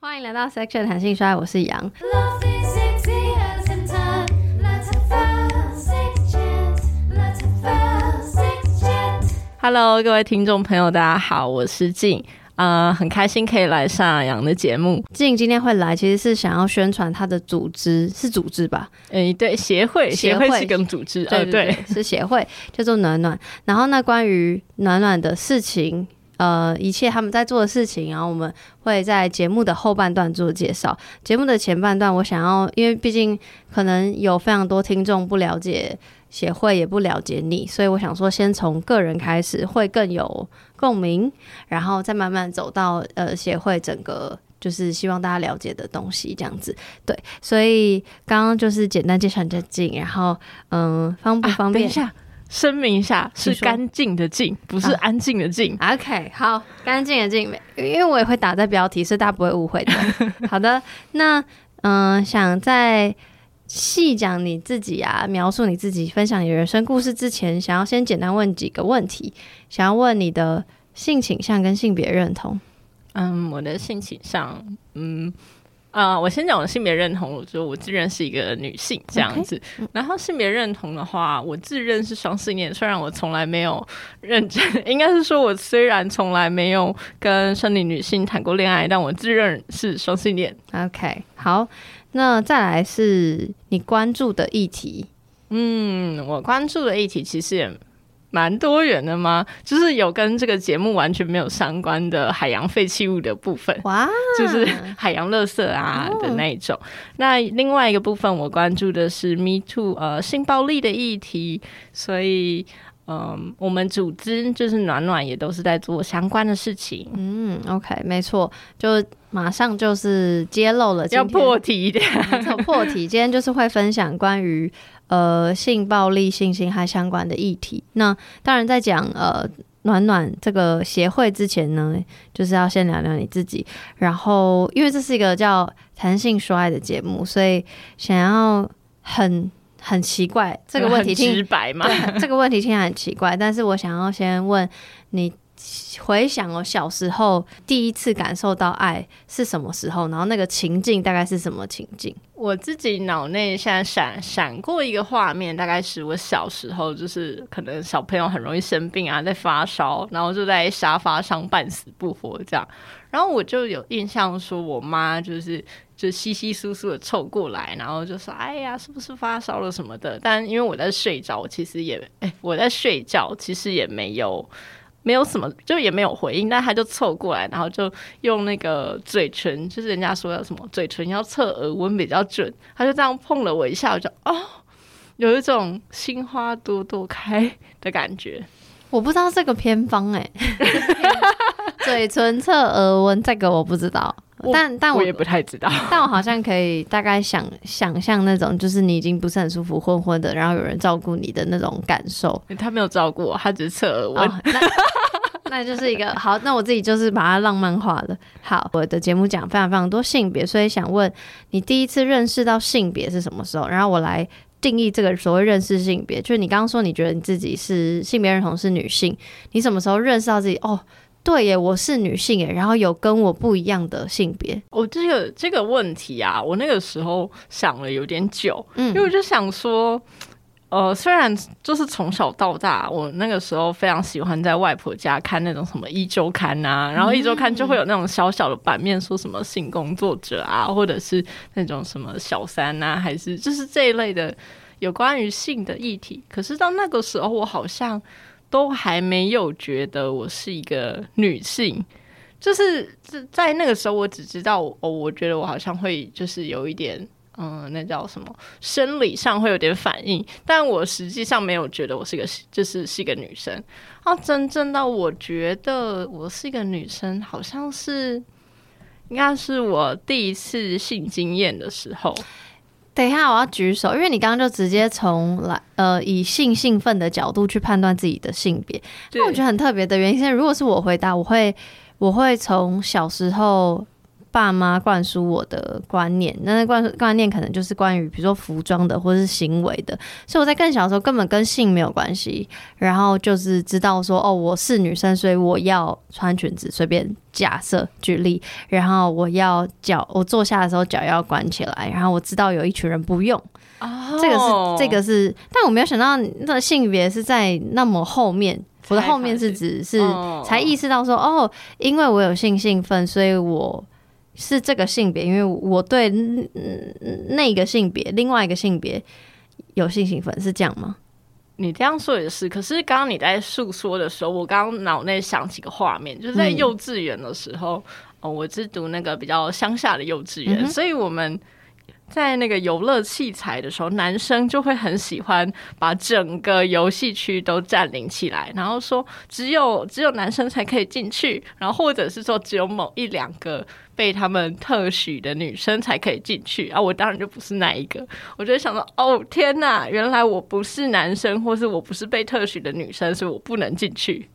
欢迎来到 Section 弹性说爱，我是杨。Hello，各位听众朋友，大家好，我是静，呃，很开心可以来上杨的节目。静今天会来，其实是想要宣传他的组织，是组织吧？诶，对，协会，协会是跟组织，对，对，是协会，叫做暖暖。然后呢，关于暖暖的事情。呃，一切他们在做的事情，然后我们会在节目的后半段做介绍。节目的前半段，我想要，因为毕竟可能有非常多听众不了解协会，也不了解你，所以我想说，先从个人开始，会更有共鸣，然后再慢慢走到呃协会整个就是希望大家了解的东西，这样子。对，所以刚刚就是简单介绍一下近，然后嗯、呃，方不方便？啊，等一下。声明一下，是干净的净，不是安静的静。啊、OK，好，干净的净，因为我也会打在标题，所以大家不会误会的。好的，那嗯、呃，想在细讲你自己啊，描述你自己，分享你的人生故事之前，想要先简单问几个问题，想要问你的性倾向跟性别认同。嗯，我的性倾向，嗯。啊、呃，我先讲我的性别认同，我觉得我自认是一个女性这样子。Okay. 然后性别认同的话，我自认是双性恋，虽然我从来没有认真，应该是说我虽然从来没有跟生理女性谈过恋爱，但我自认是双性恋。OK，好，那再来是你关注的议题。嗯，我关注的议题其实也。蛮多元的吗？就是有跟这个节目完全没有相关的海洋废弃物的部分，哇，就是海洋垃圾啊的那一种。哦。那另外一个部分，我关注的是 Me Too，呃，性暴力的议题。所以，嗯、呃，我们组织就是暖暖也都是在做相关的事情。嗯，OK，没错，就马上就是揭露了，要破题一点，没错，破题。今天就是会分享关于。呃，性暴力、性侵害相关的议题。那当然，在讲呃暖暖这个协会之前呢，就是要先聊聊你自己。然后，因为这是一个叫谈性说爱的节目，所以想要很很奇怪这个问题听，很直白嘛？对，这个问题听起来很奇怪，但是我想要先问你。回想我小时候第一次感受到爱是什么时候？然后那个情境大概是什么情境？我自己脑内现在闪闪过一个画面，大概是我小时候，就是可能小朋友很容易生病啊，在发烧，然后就在沙发上半死不活这样。然后我就有印象说，我妈就是就稀稀疏疏的凑过来，然后就说：“哎呀，是不是发烧了什么的？”但因为我在睡着，其实也哎，我在睡觉，其实也没有。没有什么，就也没有回应，但他就凑过来，然后就用那个嘴唇，就是人家说要什么嘴唇要测耳温比较准，他就这样碰了我一下，我就哦，有一种心花朵朵开的感觉。我不知道这个偏方哎，嘴唇测耳温这个我不知道。但但我，我也不太知道，但我好像可以大概想想象那种，就是你已经不是很舒服，昏昏的，然后有人照顾你的那种感受。他没有照顾我，他只是测耳温。哦，那 那就是一个好，那我自己就是把它浪漫化了。好，我的节目讲非常非常多性别，所以想问你第一次认识到性别是什么时候？然后我来定义这个所谓认识性别，就是你刚刚说你觉得你自己是性别认同是女性，你什么时候认识到自己？哦。对耶，我是女性耶，然后有跟我不一样的性别。我、哦、这个这个问题啊，我那个时候想了有点久，嗯，因为我就想说，呃，虽然就是从小到大，我那个时候非常喜欢在外婆家看那种什么一周刊啊，然后一周刊就会有那种小小的版面，说什么性工作者啊，或者是那种什么小三啊，还是就是这一类的有关于性的议题。可是到那个时候，我好像。都还没有觉得我是一个女性，就是在那个时候，我只知道哦，我觉得我好像会就是有一点，嗯，那叫什么，生理上会有点反应，但我实际上没有觉得我是个，就是是一个女生。啊，真正到我觉得我是一个女生，好像是应该是我第一次性经验的时候。等一下，我要举手，因为你刚刚就直接从来呃以性兴奋的角度去判断自己的性别，那我觉得很特别的原因是，如果是我回答，我会我会从小时候爸妈灌输我的观念，那灌输观念可能就是关于比如说服装的或者是行为的，所以我在更小的时候根本跟性没有关系，然后就是知道说哦，我是女生，所以我要穿裙子，随便假设举例，然后我要脚我坐下的时候脚要关起来，然后我知道有一群人不用，哦，这个是这个是，但我没有想到那性别是在那么后面。我的后面是指是才意识到说哦，因为我有性兴奋，所以我是这个性别，因为我对那个性别、另外一个性别有性兴奋，是这样吗？你这样说也是。可是刚刚你在诉说的时候，我刚刚脑内想起个画面，就是在幼稚园的时候，哦，我是读那个比较乡下的幼稚园，所以我们。在那个游乐器材的时候，男生就会很喜欢把整个游戏区都占领起来，然后说只有只有男生才可以进去，然后或者是说只有某一两个被他们特许的女生才可以进去啊。我当然就不是那一个，我就想说，哦天哪，原来我不是男生，或是我不是被特许的女生，所以我不能进去。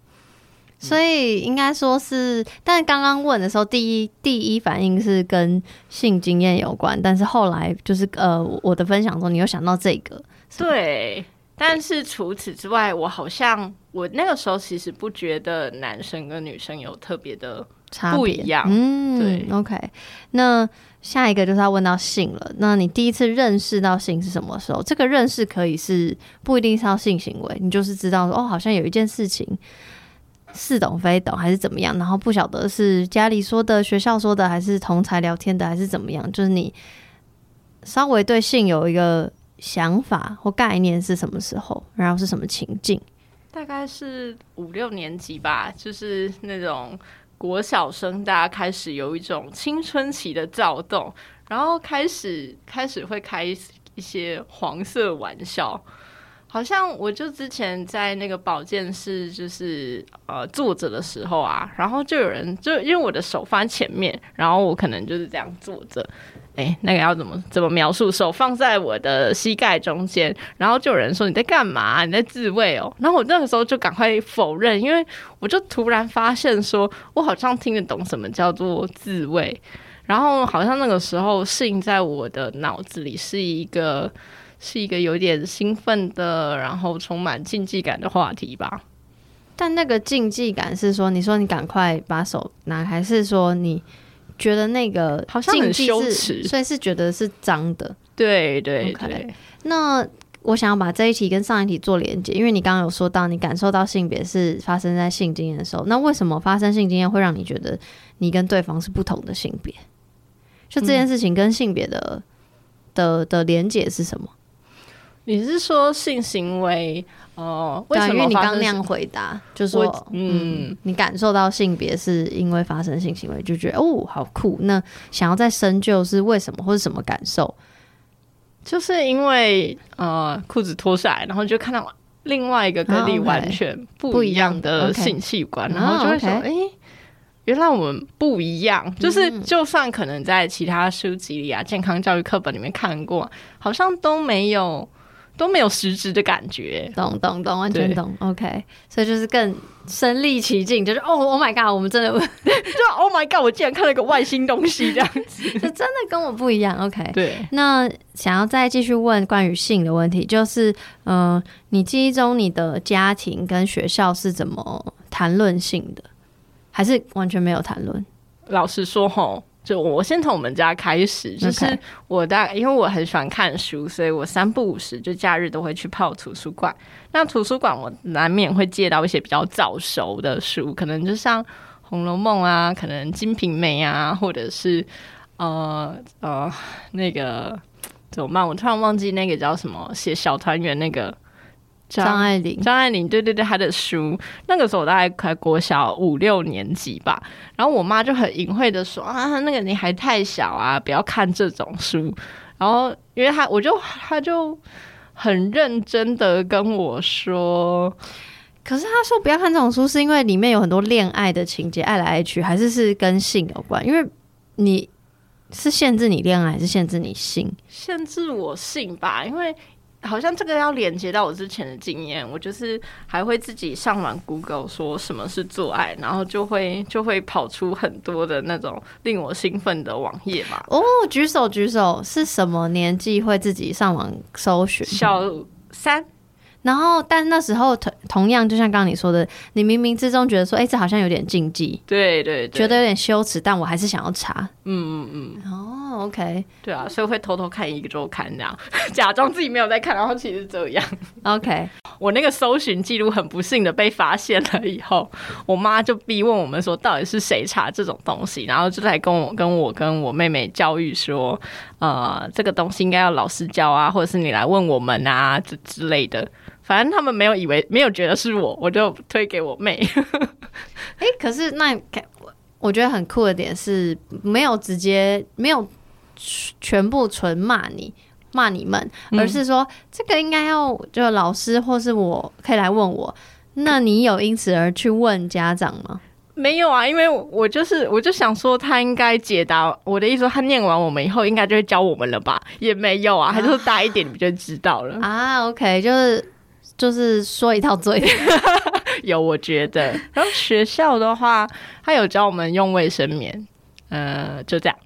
所以应该说是，但刚刚问的时候，第一第一反应是跟性经验有关，但是后来就是呃，我的分享中你又想到这个，对。但是除此之外，我好像我那个时候其实不觉得男生跟女生有特别的差不一样。嗯，对。OK，那下一个就是要问到性了。那你第一次认识到性是什么时候？这个认识可以是不一定是要性行为，你就是知道说哦，好像有一件事情。似懂非懂还是怎么样，然后不晓得是家里说的、学校说的，还是同才聊天的，还是怎么样？就是你稍微对性有一个想法或概念是什么时候，然后是什么情境？大概是五六年级吧，就是那种国小生，大家开始有一种青春期的躁动，然后开始开始会开一些黄色玩笑。好像我就之前在那个保健室，就是呃坐着的时候啊，然后就有人就因为我的手放在前面，然后我可能就是这样坐着，哎，那个要怎么怎么描述？手放在我的膝盖中间，然后就有人说你在干嘛？你在自慰哦？然后我那个时候就赶快否认，因为我就突然发现说，我好像听得懂什么叫做自慰，然后好像那个时候性在我的脑子里是一个。是一个有点兴奋的，然后充满竞技感的话题吧。但那个竞技感是说，你说你赶快把手拿开，还是说你觉得那个好像很羞耻，所以是觉得是脏的？对对对。Okay. 那我想要把这一题跟上一题做连接，因为你刚刚有说到你感受到性别是发生在性经验的时候，那为什么发生性经验会让你觉得你跟对方是不同的性别？就这件事情跟性别的、嗯、的的连结是什么？你是说性行为？哦、呃，为什么？因为你刚那样回答，就说嗯，嗯，你感受到性别是因为发生性行为，就觉得哦，好酷。那想要再深究是为什么，或是什么感受？就是因为呃，裤子脱下来，然后就看到另外一个跟你完全不一样的性器官，然后就会说，哎、欸，原来我们不一样。就是就算可能在其他书籍里啊，健康教育课本里面看过，好像都没有。都没有实质的感觉，懂懂懂，完全懂。OK，所以就是更身历其境，就是哦，Oh my God，我们真的 就 Oh my God，我竟然看了个外星东西，这样子，就真的跟我不一样。OK，对。那想要再继续问关于性的问题，就是嗯、呃，你记忆中你的家庭跟学校是怎么谈论性的，还是完全没有谈论？老实说，吼。就我先从我们家开始，就是我大概因为我很喜欢看书，所以我三不五时就假日都会去泡图书馆。那图书馆我难免会借到一些比较早熟的书，可能就像《红楼梦》啊，可能《金瓶梅》啊，或者是呃呃那个怎么办？我突然忘记那个叫什么写小团圆那个。张爱玲，张爱玲，对对对，她的书，那个时候我大概快国小五六年级吧，然后我妈就很隐晦的说啊，那个你还太小啊，不要看这种书。然后因为她，我就她就很认真的跟我说，可是她说不要看这种书，是因为里面有很多恋爱的情节，爱来爱去，还是是跟性有关？因为你是限制你恋爱，还是限制你性？限制我性吧，因为。好像这个要连接到我之前的经验，我就是还会自己上网 Google 说什么是做爱，然后就会就会跑出很多的那种令我兴奋的网页嘛。哦，举手举手，是什么年纪会自己上网搜寻？小三。然后，但那时候同同样，就像刚刚你说的，你冥冥之中觉得说，哎，这好像有点禁忌，对对，对，觉得有点羞耻，但我还是想要查。嗯嗯嗯。哦，OK，对啊，所以会偷偷看一个周刊，这样 假装自己没有在看，然后其实这样。OK，我那个搜寻记录很不幸的被发现了以后，我妈就逼问我们说，到底是谁查这种东西，然后就来跟我跟我跟我妹妹教育说，呃，这个东西应该要老师教啊，或者是你来问我们啊，这之类的。反正他们没有以为，没有觉得是我，我就推给我妹。哎、欸，可是那我我觉得很酷的点是，没有直接没有全部纯骂你骂你们，而是说、嗯、这个应该要就老师或是我可以来问我。那你有因此而去问家长吗？没有啊，因为我就是我就想说他应该解答我的意思，说他念完我们以后应该就会教我们了吧？也没有啊，还是大一点你们就知道了啊。OK，就是。就是说一套做一套，有我觉得。然后学校的话，他有教我们用卫生棉，呃，就这样。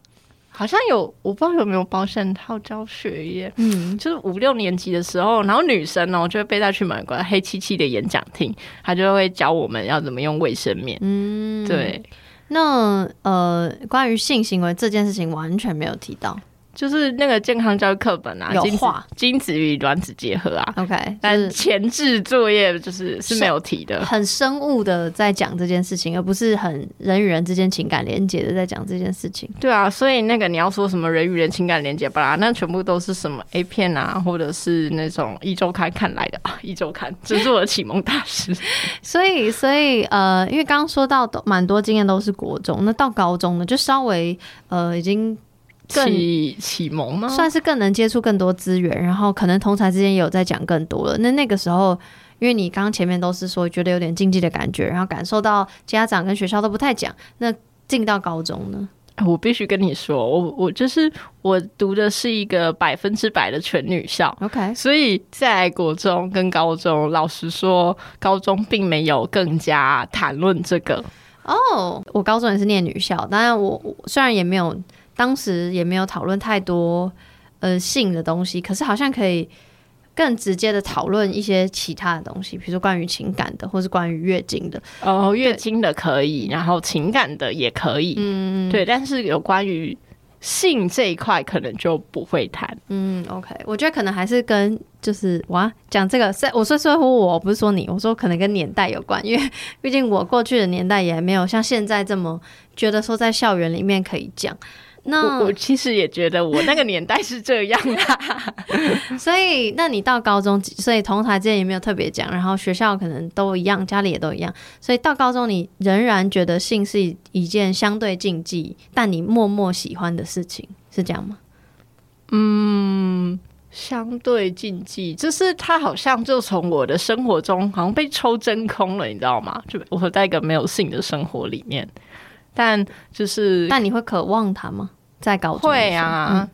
好像有，我不知道有没有保险套教学业。嗯，就是五六年级的时候，然后女生呢，就会被带去美国黑漆漆的演讲厅，他就会教我们要怎么用卫生棉。嗯，对。那呃，关于性行为这件事情，完全没有提到。就是那个健康教育课本啊，有画精子与卵子结合啊。OK，但前置作业就是是没有提的，很生物的在讲这件事情，而不是很人与人之间情感连接的在讲这件事情。对啊，所以那个你要说什么人与人情感连接吧，那全部都是什么 A 片啊，或者是那种一周刊看来的啊，一周刊 这是我的启蒙大师。所以，所以呃，因为刚刚说到的蛮多经验都是国中，那到高中呢，就稍微呃已经。启启蒙吗？算是更能接触更多资源，然后可能同才之间也有在讲更多了。那那个时候，因为你刚刚前面都是说觉得有点禁忌的感觉，然后感受到家长跟学校都不太讲。那进到高中呢？我必须跟你说，我我就是我读的是一个百分之百的全女校，OK。所以在国中跟高中，老实说，高中并没有更加谈论这个。哦，oh, 我高中也是念女校，当然我我虽然也没有。当时也没有讨论太多呃性的东西，可是好像可以更直接的讨论一些其他的东西，比如说关于情感的，或是关于月经的。哦，月经的可以，然后情感的也可以。嗯，对，但是有关于性这一块，可能就不会谈。嗯，OK，我觉得可能还是跟就是哇讲这个，我说说我，我不是说你，我说可能跟年代有关，因为毕竟我过去的年代也没有像现在这么觉得说在校园里面可以讲。那我，我其实也觉得我那个年代是这样的，所以那你到高中，所以同台之间也没有特别讲，然后学校可能都一样，家里也都一样，所以到高中你仍然觉得性是一件相对禁忌，但你默默喜欢的事情，是这样吗？嗯，相对禁忌，就是他好像就从我的生活中好像被抽真空了，你知道吗？就我在一个没有性的生活里面，但就是，但你会渴望它吗？在高中会啊，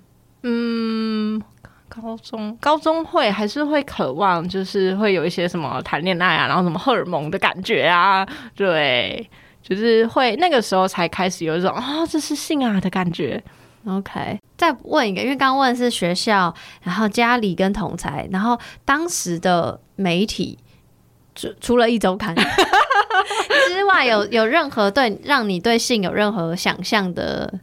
嗯，嗯，高中高中会还是会渴望，就是会有一些什么谈恋爱啊，然后什么荷尔蒙的感觉啊，对，就是会那个时候才开始有一种啊、哦，这是性啊的感觉。OK，再问一个，因为刚刚问的是学校，然后家里跟同才，然后当时的媒体，除除了一周刊 之外，有有任何对让你对性有任何想象的？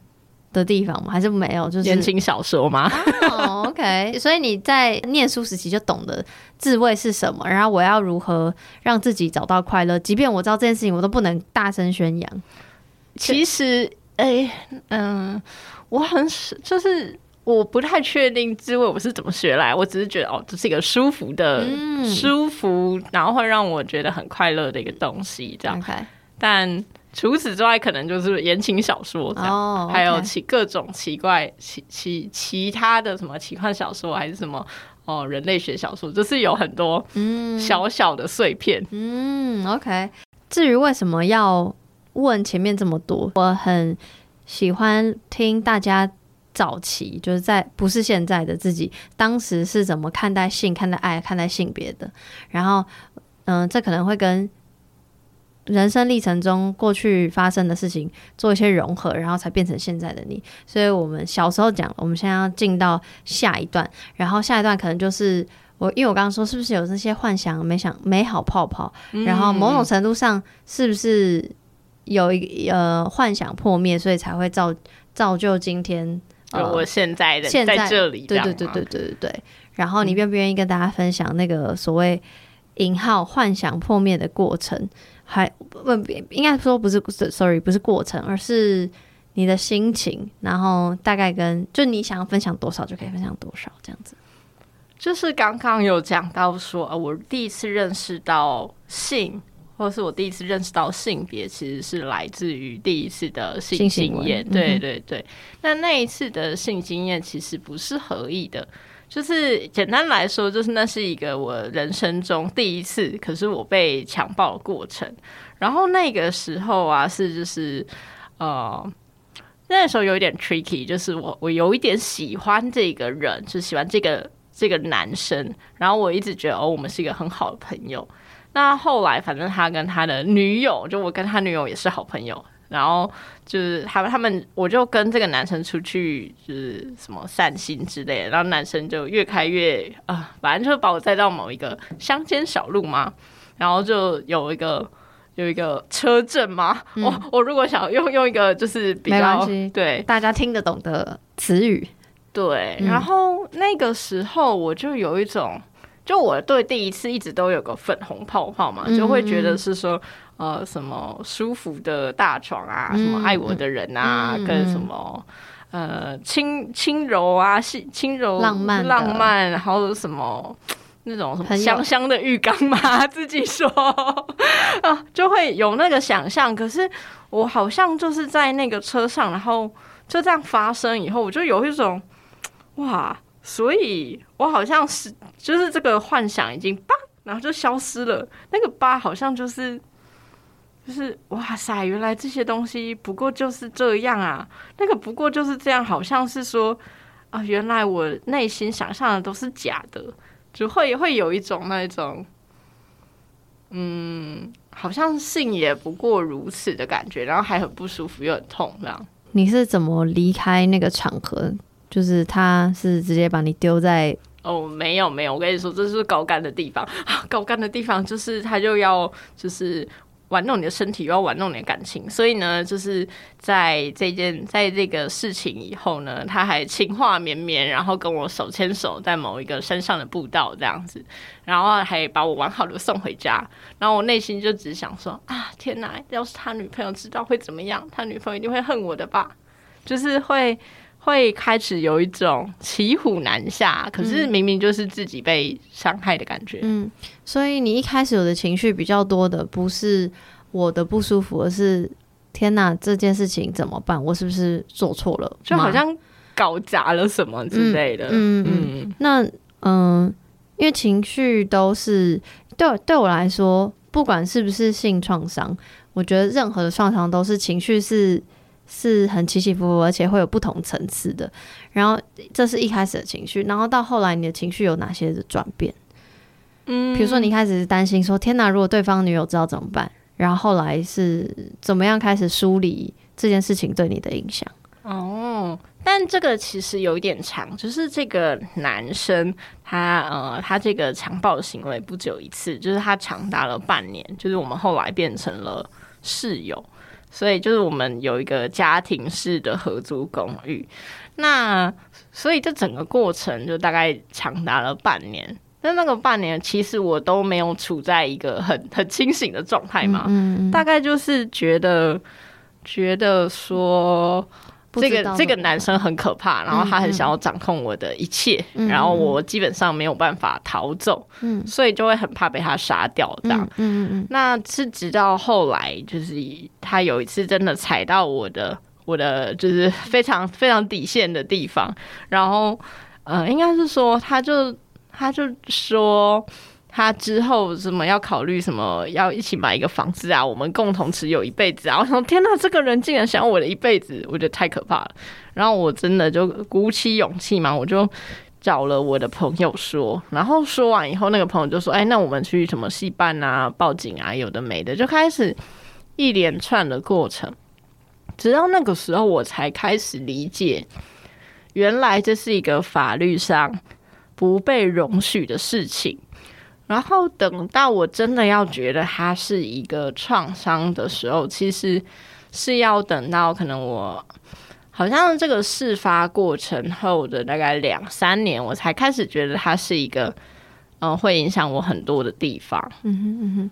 的地方吗？还是没有？就是言情小说吗？Oh, OK，所以你在念书时期就懂得自慰是什么，然后我要如何让自己找到快乐，即便我知道这件事情，我都不能大声宣扬。其实，哎、欸，嗯，我很就是我不太确定自慰我是怎么学来，我只是觉得哦，这是一个舒服的、嗯、舒服，然后会让我觉得很快乐的一个东西，这样。但。除此之外，可能就是言情小说这样，oh, okay. 还有其各种奇怪、其其其他的什么奇幻小说，还是什么哦人类学小说，就是有很多嗯小小的碎片。嗯，嗯，OK。至于为什么要问前面这么多，我很喜欢听大家早期，就是在不是现在的自己，当时是怎么看待性、看待爱、看待性别的。然后，嗯、呃，这可能会跟人生历程中过去发生的事情做一些融合，然后才变成现在的你。所以我们小时候讲，我们现在要进到下一段，然后下一段可能就是我，因为我刚刚说是不是有那些幻想、没想、美好泡泡，然后某种程度上是不是有一呃幻想破灭，所以才会造造就今天呃我现在的现在，在这里，对对对对对对对。然后你愿不愿意跟大家分享那个所谓引号幻想破灭的过程？还问，应该说不是，sorry，不是过程，而是你的心情。然后大概跟就你想要分享多少就可以分享多少，这样子。就是刚刚有讲到说，呃，我第一次认识到性，或者是我第一次认识到性别，其实是来自于第一次的性经验。对对对，那、嗯、那一次的性经验其实不是合意的。就是简单来说，就是那是一个我人生中第一次，可是我被强暴的过程。然后那个时候啊，是就是呃，那时候有一点 tricky，就是我我有一点喜欢这个人，就喜欢这个这个男生。然后我一直觉得哦，我们是一个很好的朋友。那后来反正他跟他的女友，就我跟他女友也是好朋友。然后就是他们，他们我就跟这个男生出去，就是什么散心之类的。然后男生就越开越啊、呃，反正就把我带到某一个乡间小路嘛。然后就有一个有一个车震嘛。我、嗯、我如果想用用一个就是比较对大家听得懂的词语，对。然后那个时候我就有一种，就我对第一次一直都有个粉红泡泡嘛，就会觉得是说。呃，什么舒服的大床啊，嗯、什么爱我的人啊，嗯、跟什么呃轻轻柔啊，轻轻柔浪漫浪漫，然后什么那种什么香香的浴缸嘛，自己说 啊，就会有那个想象。可是我好像就是在那个车上，然后就这样发生以后，我就有一种哇，所以我好像是就是这个幻想已经叭，然后就消失了。那个叭好像就是。就是哇塞，原来这些东西不过就是这样啊，那个不过就是这样，好像是说啊，原来我内心想象的都是假的，就会会有一种那一种，嗯，好像性也不过如此的感觉，然后还很不舒服又很痛这样。你是怎么离开那个场合？就是他是直接把你丢在？哦，没有没有，我跟你说，这是高干的地方，高干的地方就是他就要就是。玩弄你的身体，又玩弄你的感情，所以呢，就是在这件，在这个事情以后呢，他还情话绵绵，然后跟我手牵手在某一个山上的步道这样子，然后还把我完好的送回家，然后我内心就只想说啊，天哪，要是他女朋友知道会怎么样？他女朋友一定会恨我的吧？就是会。会开始有一种骑虎难下，可是明明就是自己被伤害的感觉。嗯，所以你一开始有的情绪比较多的，不是我的不舒服，而是天哪，这件事情怎么办？我是不是做错了？就好像搞砸了什么之类的。嗯嗯，嗯，嗯。那嗯，因为情绪都是对对我来说，不管是不是性创伤，我觉得任何的创伤都是情绪是。是很起起伏伏，而且会有不同层次的。然后这是一开始的情绪，然后到后来你的情绪有哪些的转变？嗯，比如说你开始担心说：“天哪，如果对方女友知道怎么办？”然后后来是怎么样开始梳理这件事情对你的影响？哦，但这个其实有一点长，就是这个男生他呃，他这个强暴的行为不只有一次，就是他长达了半年，就是我们后来变成了室友。所以就是我们有一个家庭式的合租公寓，那所以这整个过程就大概长达了半年。但那个半年其实我都没有处在一个很很清醒的状态嘛，嗯嗯嗯，大概就是觉得觉得说。这个这个男生很可怕，然后他很想要掌控我的一切，然后我基本上没有办法逃走，嗯，所以就会很怕被他杀掉这样。嗯嗯，嗯，那是直到后来，就是他有一次真的踩到我的我的就是非常非常底线的地方，然后呃，应该是说他就他就说他之后什么要考虑什么要一起买一个房子啊，我们共同持有一辈子啊。我说天哪，这个人竟然想要我的一辈子，我觉得太可怕了。然后我真的就鼓起勇气嘛，我就找了我的朋友说，然后说完以后，那个朋友就说：“哎，那我们去什么戏办啊、报警啊，有的没的，就开始一连串的过程。直到那个时候，我才开始理解，原来这是一个法律上不被容许的事情。然后等到我真的要觉得它是一个创伤的时候，其实是要等到可能我。”好像这个事发过程后的大概两三年，我才开始觉得它是一个，嗯、呃，会影响我很多的地方。嗯哼嗯哼，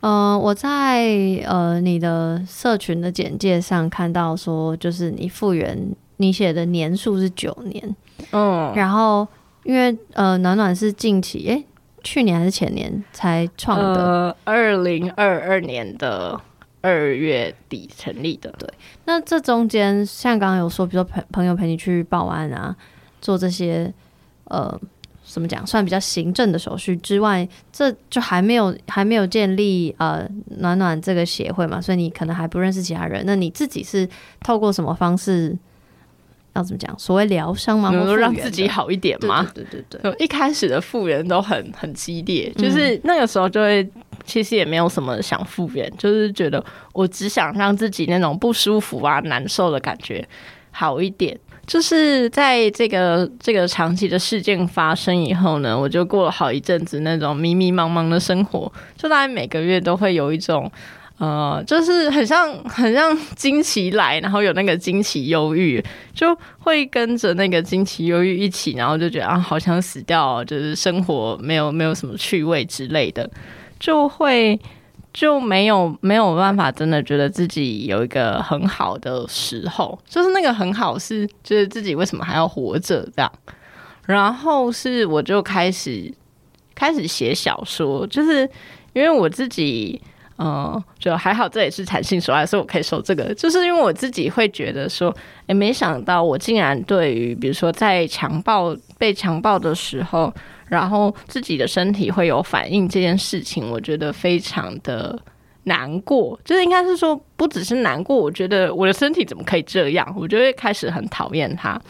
呃，我在呃你的社群的简介上看到说，就是你复原你写的年数是九年，嗯，然后因为呃暖暖是近期，诶，去年还是前年才创的，呃，二零二二年的。二月底成立的，对。那这中间，像刚刚有说，比如说朋朋友陪你去报案啊，做这些呃，怎么讲，算比较行政的手续之外，这就还没有还没有建立呃暖暖这个协会嘛，所以你可能还不认识其他人。那你自己是透过什么方式？要怎么讲？所谓疗伤吗？能够让自己好一点吗？对对对对，一开始的复原都很很激烈，就是那个时候就会。其实也没有什么想复原，就是觉得我只想让自己那种不舒服啊、难受的感觉好一点。就是在这个这个长期的事件发生以后呢，我就过了好一阵子那种迷迷茫茫的生活，就大概每个月都会有一种呃，就是很像 很像惊奇来，然后有那个惊奇忧郁，就会跟着那个惊奇忧郁一起，然后就觉得啊，好想死掉，就是生活没有没有什么趣味之类的。就会就没有没有办法，真的觉得自己有一个很好的时候，就是那个很好是，就是自己为什么还要活着这样。然后是我就开始开始写小说，就是因为我自己，嗯，就还好，这也是弹性所爱，所以我可以说这个，就是因为我自己会觉得说，诶，没想到我竟然对于比如说在强暴被强暴的时候。然后自己的身体会有反应这件事情，我觉得非常的难过。就是应该是说，不只是难过，我觉得我的身体怎么可以这样？我就会开始很讨厌它。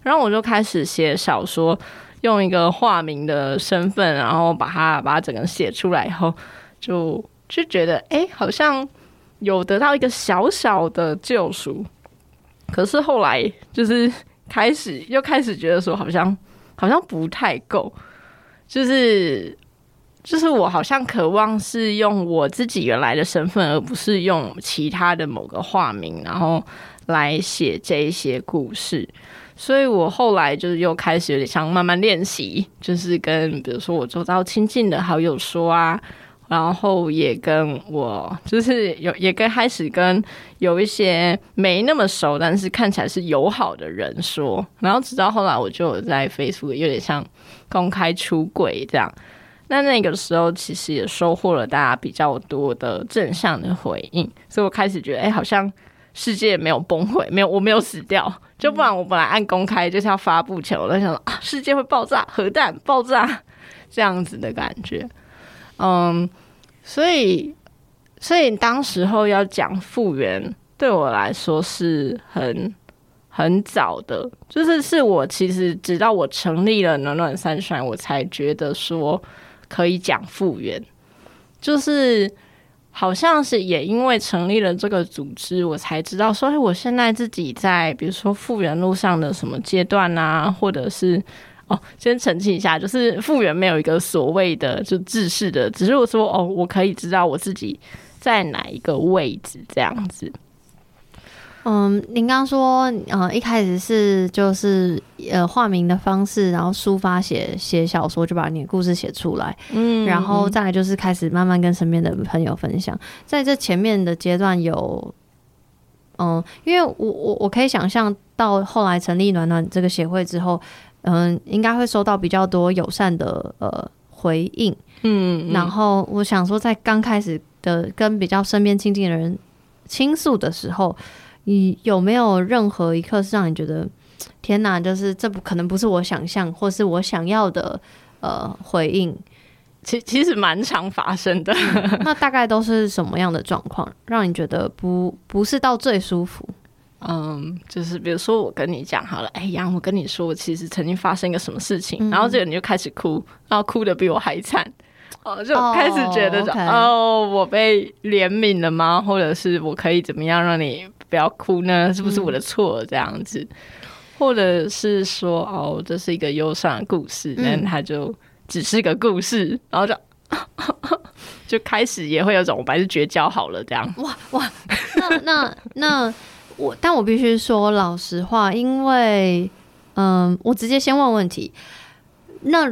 然后我就开始写小说，用一个化名的身份，然后把它把它整个写出来以后，就就觉得哎，好像有得到一个小小的救赎。可是后来就是开始又开始觉得说，好像好像不太够。就是，就是我好像渴望是用我自己原来的身份，而不是用其他的某个化名，然后来写这一些故事。所以我后来就是又开始有点像慢慢练习，就是跟比如说我周遭亲近的好友说啊，然后也跟我就是有也跟开始跟有一些没那么熟，但是看起来是友好的人说，然后直到后来我就在 Facebook 有点像。公开出柜这样，那那个时候其实也收获了大家比较多的正向的回应，所以我开始觉得，哎、好像世界没有崩溃，没有，我没有死掉，就不然我本来按公开就是要发布前，我在想啊，世界会爆炸，核弹爆炸这样子的感觉，嗯，所以，所以当时候要讲复原，对我来说是很。很早的，就是是我其实直到我成立了暖暖三选我才觉得说可以讲复原，就是好像是也因为成立了这个组织，我才知道说，哎，我现在自己在比如说复原路上的什么阶段啊，或者是哦，先澄清一下，就是复原没有一个所谓的就制式的，只是我说哦，我可以知道我自己在哪一个位置这样子。嗯，您刚刚说，呃，一开始是就是呃化名的方式，然后抒发写写小说，就把你的故事写出来，嗯，然后再来就是开始慢慢跟身边的朋友分享。在这前面的阶段有，嗯，因为我我我可以想象到后来成立暖暖这个协会之后，嗯，应该会收到比较多友善的呃回应，嗯，嗯，然后我想说，在刚开始的跟比较身边亲近的人倾诉的时候。你有没有任何一刻是让你觉得天哪，就是这不可能不是我想象或是我想要的呃回应？其其实蛮常发生的。那大概都是什么样的状况，让你觉得不不是到最舒服？嗯，就是比如说我跟你讲好了，哎呀，我跟你说，我其实曾经发生一个什么事情，嗯、然后这个你就开始哭，然后哭的比我还惨，哦，就开始觉得哦我被怜悯了吗？或者是我可以怎么样让你不要哭呢？是不是我的错？这样子，嗯、或者是说哦，这是一个忧伤的故事，但它就只是个故事，然后就 就开始也会有种我还是绝交好了这样。哇哇，那那那。我，但我必须说老实话，因为，嗯，我直接先问问题。那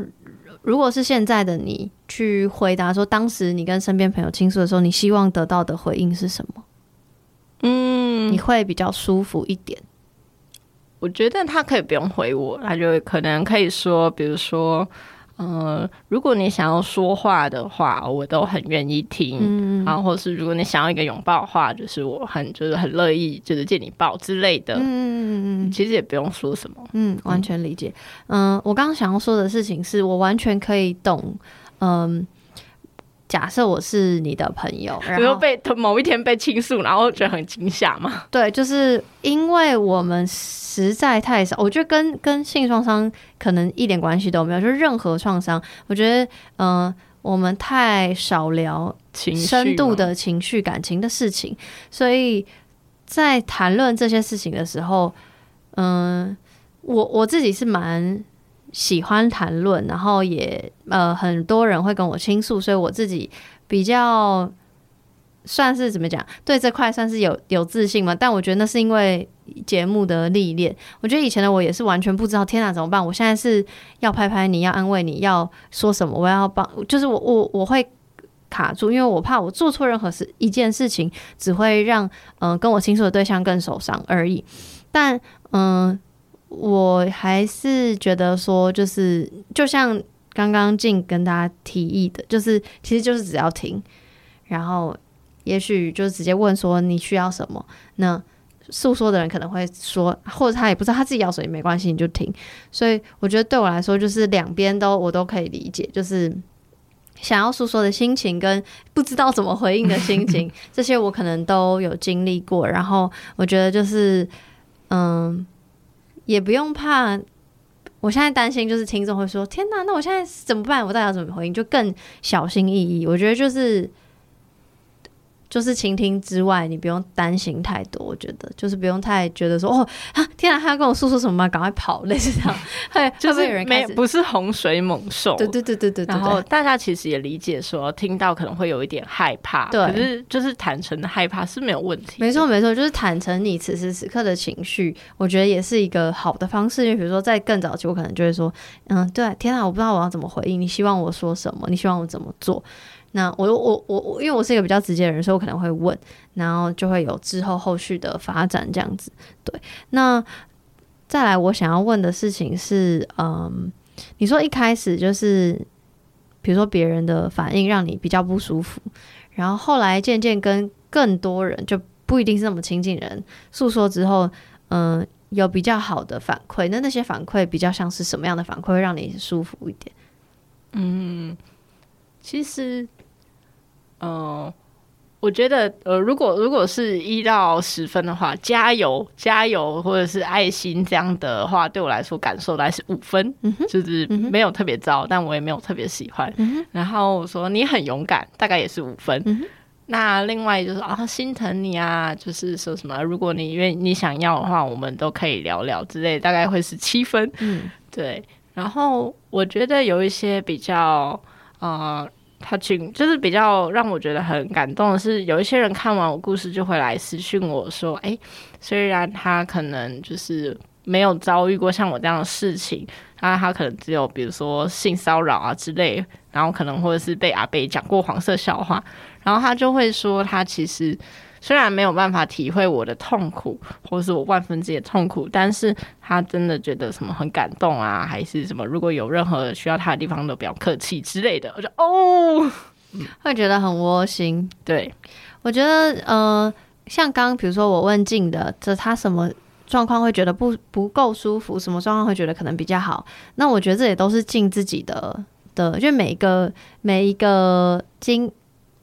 如果是现在的你去回答说，当时你跟身边朋友倾诉的时候，你希望得到的回应是什么？嗯，你会比较舒服一点。我觉得他可以不用回我，他就可能可以说，比如说。嗯，如果你想要说话的话，我都很愿意听。嗯，然后或是如果你想要一个拥抱的话，就是我很就是很乐意，就是借你抱之类的。嗯嗯嗯，其实也不用说什么。嗯，完全理解。嗯，我刚刚想要说的事情是我完全可以懂。嗯。假设我是你的朋友，然后被某一天被倾诉，然后觉得很惊吓嘛？对，就是因为我们实在太少，我觉得跟跟性创伤可能一点关系都没有，就是任何创伤，我觉得嗯、呃，我们太少聊情深度的情绪感情的事情，所以在谈论这些事情的时候，嗯、呃，我我自己是蛮。喜欢谈论，然后也呃很多人会跟我倾诉，所以我自己比较算是怎么讲，对这块算是有有自信嘛。但我觉得那是因为节目的历练。我觉得以前的我也是完全不知道，天哪，怎么办？我现在是要拍拍你，要安慰你，要说什么？我要帮，就是我我我会卡住，因为我怕我做错任何事一件事情，只会让嗯、跟我倾诉的对象更受伤而已。但嗯。我还是觉得说，就是就像刚刚静跟大家提议的，就是其实就是只要听，然后也许就直接问说你需要什么。那诉说的人可能会说，或者他也不知道他自己要什么，没关系，你就听。所以我觉得对我来说，就是两边都我都可以理解，就是想要诉说的心情跟不知道怎么回应的心情，这些我可能都有经历过。然后我觉得就是嗯。也不用怕，我现在担心就是听众会说：“天哪，那我现在怎么办？我到底要怎么回应？”就更小心翼翼。我觉得就是。就是倾听之外，你不用担心太多。我觉得就是不用太觉得说哦啊，天啊，他要跟我诉说什么吗？赶快跑，类似这样。对，就是有人没不是洪水猛兽。对对对对对。然后大家其实也理解说，听到可能会有一点害怕。对。可是就是坦诚的害怕是没有问题。没错没错，就是坦诚你此时此刻的情绪，我觉得也是一个好的方式。因为比如说在更早期，我可能就会说，嗯，对，天啊，我不知道我要怎么回应，你希望我说什么？你希望我怎么做？那我我我我，因为我是一个比较直接的人，所以我可能会问，然后就会有之后后续的发展这样子。对，那再来我想要问的事情是，嗯，你说一开始就是，比如说别人的反应让你比较不舒服，然后后来渐渐跟更多人，就不一定是那么亲近人诉说之后，嗯，有比较好的反馈。那那些反馈比较像是什么样的反馈会让你舒服一点？嗯，其实。嗯、呃，我觉得，呃，如果如果是一到十分的话，加油加油，或者是爱心这样的话，对我来说感受大概是五分，嗯、就是没有特别糟，嗯、但我也没有特别喜欢。嗯、然后我说你很勇敢，大概也是五分。嗯、那另外就是啊，心疼你啊，就是说什么，如果你愿意你想要的话，我们都可以聊聊之类，大概会是七分。嗯，对。然后我觉得有一些比较，呃。他请就是比较让我觉得很感动的是，有一些人看完我故事就会来私讯我说：“哎，虽然他可能就是没有遭遇过像我这样的事情，他他可能只有比如说性骚扰啊之类，然后可能或者是被阿贝讲过黄色笑话，然后他就会说他其实。”虽然没有办法体会我的痛苦，或是我万分之一的痛苦，但是他真的觉得什么很感动啊，还是什么？如果有任何需要他的地方，都不要客气之类的。我就哦，会觉得很窝心。对，我觉得呃，像刚比如说我问静的，这他什么状况会觉得不不够舒服，什么状况会觉得可能比较好？那我觉得这也都是静自己的的，就每一个每一个经，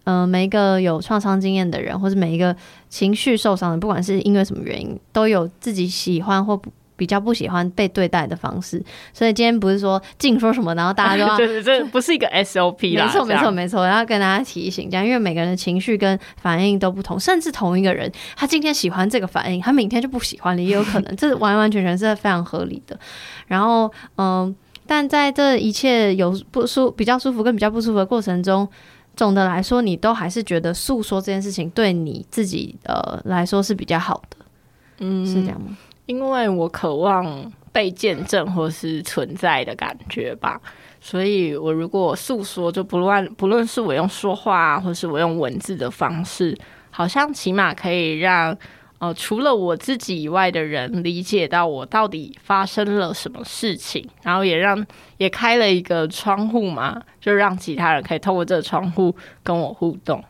嗯、呃，每一个有创伤经验的人，或者每一个情绪受伤的，不管是因为什么原因，都有自己喜欢或不。比较不喜欢被对待的方式，所以今天不是说净说什么，然后大家都要，对对，这不是一个 SOP 啦。没错没错没错，然后跟大家提醒这样，因为每个人的情绪跟反应都不同，甚至同一个人，他今天喜欢这个反应，他明天就不喜欢了，也有可能，这完完全全是非常合理的。然后嗯，但在这一切有不舒比较舒服跟比较不舒服的过程中，总的来说，你都还是觉得诉说这件事情对你自己呃来说是比较好的，嗯，是这样吗？因为我渴望被见证或是存在的感觉吧，所以我如果诉说，就不论不论是我用说话，或是我用文字的方式，好像起码可以让呃除了我自己以外的人理解到我到底发生了什么事情，然后也让也开了一个窗户嘛，就让其他人可以透过这个窗户跟我互动。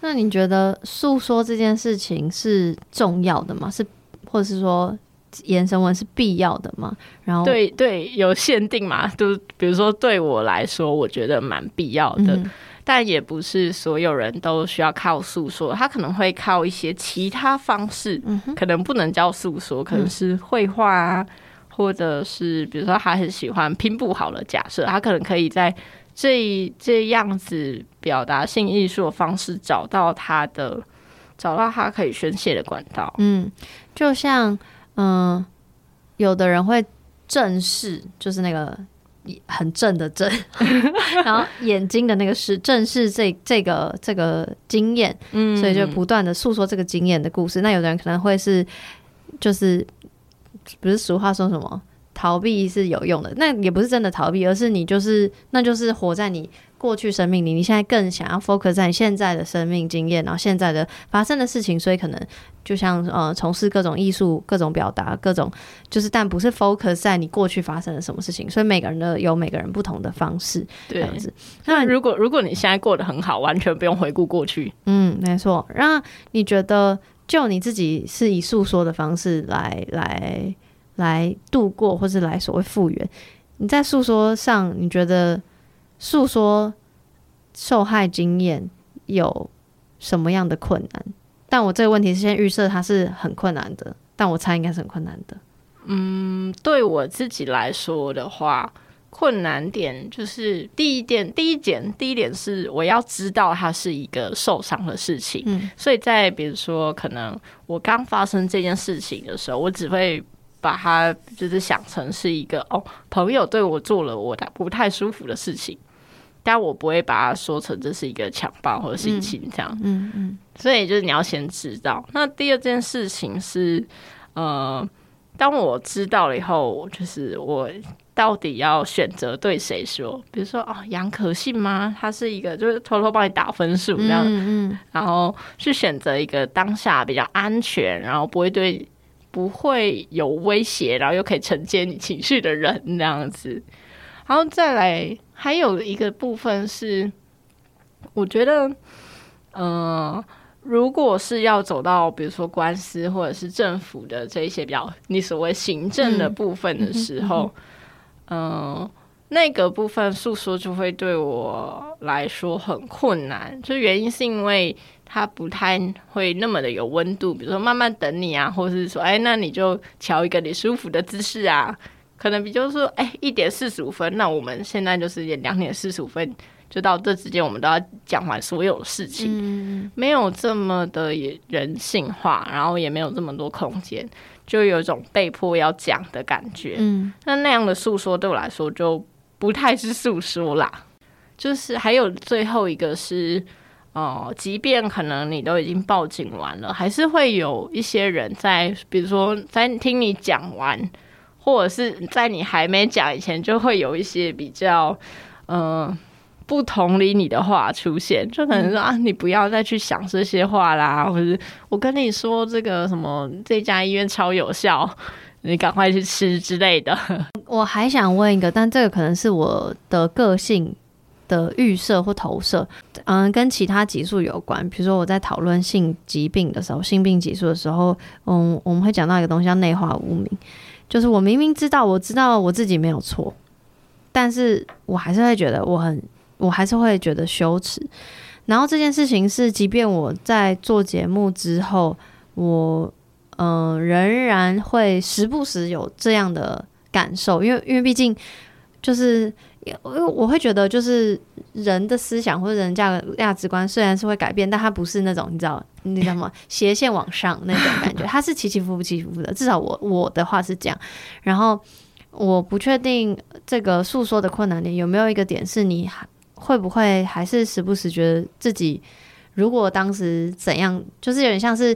那你觉得诉说这件事情是重要的吗？是？或者是说，延伸文是必要的吗？然后对对，有限定嘛？就比如说，对我来说，我觉得蛮必要的，嗯、但也不是所有人都需要靠诉说，他可能会靠一些其他方式，嗯、可能不能叫诉说，可能是绘画啊，嗯、或者是比如说他很喜欢拼布好了，假设他可能可以在这这样子表达性艺术的方式找到他的。找到他可以宣泄的管道，嗯，就像嗯、呃，有的人会正视，就是那个很正的正，然后眼睛的那个是正是这这个这个经验，嗯，所以就不断的诉说这个经验的故事。那有的人可能会是，就是不是俗话说什么逃避是有用的，那也不是真的逃避，而是你就是那就是活在你。过去生命里，你现在更想要 focus 在你现在的生命经验，然后现在的发生的事情，所以可能就像呃，从事各种艺术、各种表达、各种就是，但不是 focus 在你过去发生了什么事情。所以每个人的有每个人不同的方式，这样子。那如果如果你现在过得很好，完全不用回顾过去，嗯，没错。那你觉得，就你自己是以诉说的方式来来来度过，或是来所谓复原？你在诉说上，你觉得？诉说受害经验有什么样的困难？但我这个问题是先预设它是很困难的，但我猜应该是很困难的。嗯，对我自己来说的话，困难点就是第一点，第一点，第一点是我要知道它是一个受伤的事情。嗯，所以在比如说，可能我刚发生这件事情的时候，我只会把它就是想成是一个哦，朋友对我做了我不太舒服的事情。但我不会把它说成这是一个强暴或者性侵这样，嗯嗯，嗯，所以就是你要先知道。那第二件事情是，呃，当我知道了以后，就是我到底要选择对谁说？比如说，哦，杨可信吗？他是一个就是偷偷帮你打分数这样，嗯嗯，然后去选择一个当下比较安全，然后不会对不会有威胁，然后又可以承接你情绪的人这样子，然后再来。还有一个部分是，我觉得，嗯、呃，如果是要走到比如说官司或者是政府的这一些比较你所谓行政的部分的时候，嗯、呃，那个部分诉说就会对我来说很困难。就原因是因为它不太会那么的有温度，比如说慢慢等你啊，或者是说，哎，那你就调一个你舒服的姿势啊。可能比就是说，哎、欸，一点四十五分，那我们现在就是也两点四十五分，就到这之间，我们都要讲完所有的事情，嗯、没有这么的人性化，然后也没有这么多空间，就有一种被迫要讲的感觉。嗯，那那样的诉说对我来说就不太是诉说啦。就是还有最后一个是，哦、呃，即便可能你都已经报警完了，还是会有一些人在，比如说在听你讲完。或者是在你还没讲以前，就会有一些比较，嗯、呃，不同理你的话出现，就可能说、嗯、啊，你不要再去想这些话啦，或者是我跟你说这个什么这家医院超有效，你赶快去吃之类的。我还想问一个，但这个可能是我的个性的预设或投射，嗯，跟其他激素有关。比如说我在讨论性疾病的时候，性病激素的时候，嗯，我们会讲到一个东西叫内化无名。就是我明明知道，我知道我自己没有错，但是我还是会觉得我很，我还是会觉得羞耻。然后这件事情是，即便我在做节目之后，我嗯、仍然会时不时有这样的感受，因为因为毕竟就是因为我会觉得，就是人的思想或者人价价值观虽然是会改变，但它不是那种你知道那叫什么斜线往上那种感觉，它是起起伏伏起起伏伏的。至少我我的话是这样。然后我不确定这个诉说的困难点有没有一个点是你还。会不会还是时不时觉得自己，如果当时怎样，就是有点像是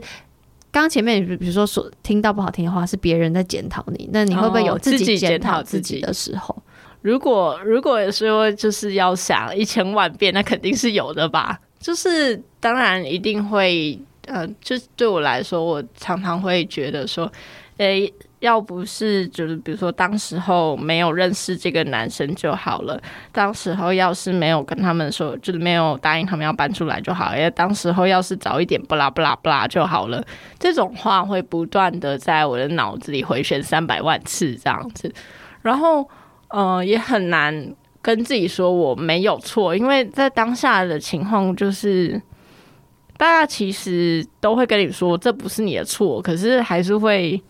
刚前面，比如说说听到不好听的话，是别人在检讨你，那你会不会有自己检讨自己的时候？哦、如果如果说就是要想一千万遍，那肯定是有的吧。就是当然一定会，呃，就对我来说，我常常会觉得说，诶。要不是就是比如说当时候没有认识这个男生就好了，当时候要是没有跟他们说，就是没有答应他们要搬出来就好，因为当时候要是早一点不啦不啦不啦就好了，这种话会不断的在我的脑子里回旋三百万次这样子，然后呃也很难跟自己说我没有错，因为在当下的情况就是大家其实都会跟你说这不是你的错，可是还是会。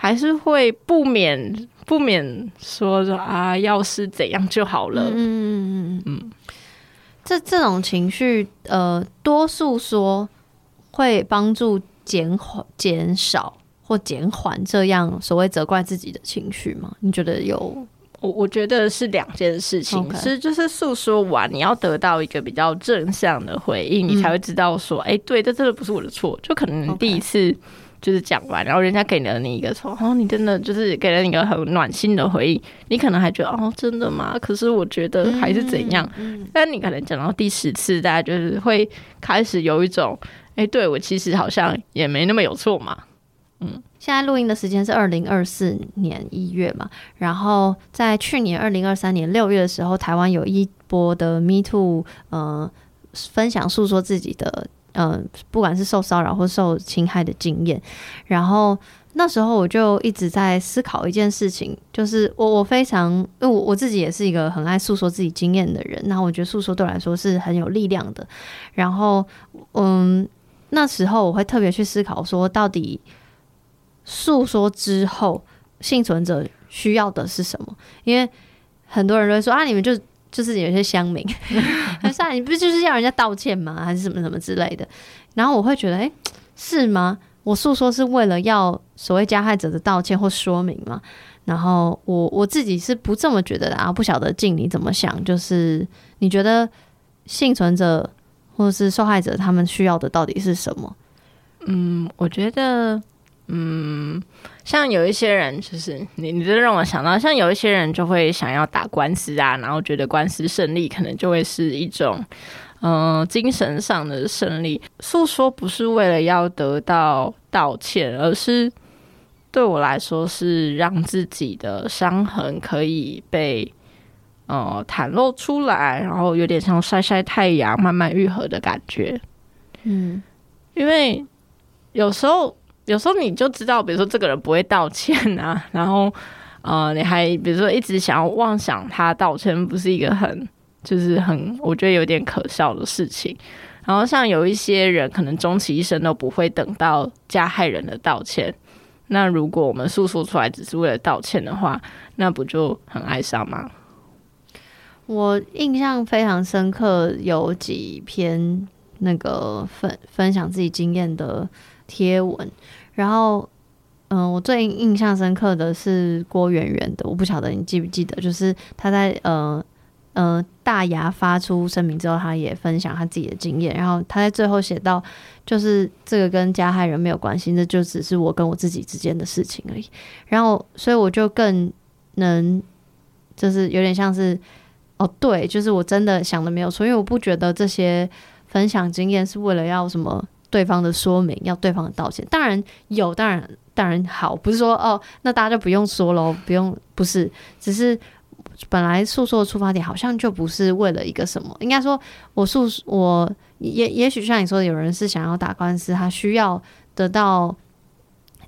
还是会不免不免说说啊，要是怎样就好了。嗯嗯嗯嗯，这这种情绪，呃，多数说会帮助减缓、减少或减缓这样所谓责怪自己的情绪吗？你觉得有？我我觉得是两件事情。Okay. 是就是诉说完，你要得到一个比较正向的回应，嗯、你才会知道说，哎、欸，对，这真的不是我的错。就可能第一次。就是讲完，然后人家给了你一个错，哦，你真的就是给了你一个很暖心的回应，你可能还觉得哦，真的吗？可是我觉得还是怎样。嗯嗯、但你可能讲到第十次，大家就是会开始有一种，哎，对我其实好像也没那么有错嘛。嗯，现在录音的时间是二零二四年一月嘛，然后在去年二零二三年六月的时候，台湾有一波的 Me Too，呃，分享诉说自己的。嗯、呃，不管是受骚扰或受侵害的经验，然后那时候我就一直在思考一件事情，就是我我非常，因为我我自己也是一个很爱诉说自己经验的人，那我觉得诉说对我来说是很有力量的。然后，嗯，那时候我会特别去思考说，到底诉说之后，幸存者需要的是什么？因为很多人都会说啊，你们就。就是有些乡民，很帅，你不就是要人家道歉吗？还是什么什么之类的？然后我会觉得，诶、欸，是吗？我诉说是为了要所谓加害者的道歉或说明吗？然后我我自己是不这么觉得的啊，不晓得静你怎么想？就是你觉得幸存者或者是受害者他们需要的到底是什么？嗯，我觉得。嗯，像有一些人，就是你，你这让我想到，像有一些人就会想要打官司啊，然后觉得官司胜利可能就会是一种，嗯、呃，精神上的胜利。诉说不是为了要得到道歉，而是对我来说是让自己的伤痕可以被呃袒露出来，然后有点像晒晒太阳，慢慢愈合的感觉。嗯，因为有时候。有时候你就知道，比如说这个人不会道歉啊，然后，呃，你还比如说一直想要妄想他道歉，不是一个很就是很我觉得有点可笑的事情。然后像有一些人可能终其一生都不会等到加害人的道歉，那如果我们诉说出来只是为了道歉的话，那不就很哀伤吗？我印象非常深刻，有几篇那个分分享自己经验的贴文。然后，嗯、我最印象深刻的是郭圆圆的，我不晓得你记不记得，就是他在呃呃大牙发出声明之后，他也分享他自己的经验，然后他在最后写到，就是这个跟加害人没有关系，那就只是我跟我自己之间的事情而已。然后，所以我就更能，就是有点像是，哦，对，就是我真的想的没有错，因为我不觉得这些分享经验是为了要什么。对方的说明，要对方的道歉，当然有，当然当然好，不是说哦，那大家就不用说喽，不用，不是，只是本来诉说的出发点好像就不是为了一个什么，应该说我诉我也也许像你说的，有人是想要打官司，他需要得到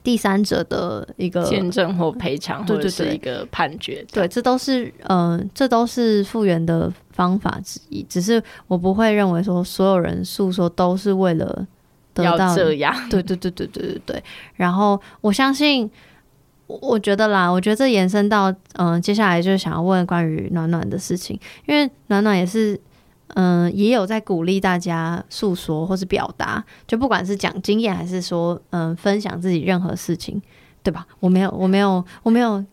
第三者的一个见证或赔偿，或者是一个判决。对，对，这都是嗯、呃，这都是复原的方法之一。只是我不会认为说所有人诉说都是为了得到要这样。对对对对对对对。然后我相信，我觉得啦，我觉得这延伸到嗯、呃，接下来就是想要问关于暖暖的事情，因为暖暖也是。嗯、呃，也有在鼓励大家诉说或是表达，就不管是讲经验还是说，嗯、呃，分享自己任何事情，对吧？我没有，我没有，我没有。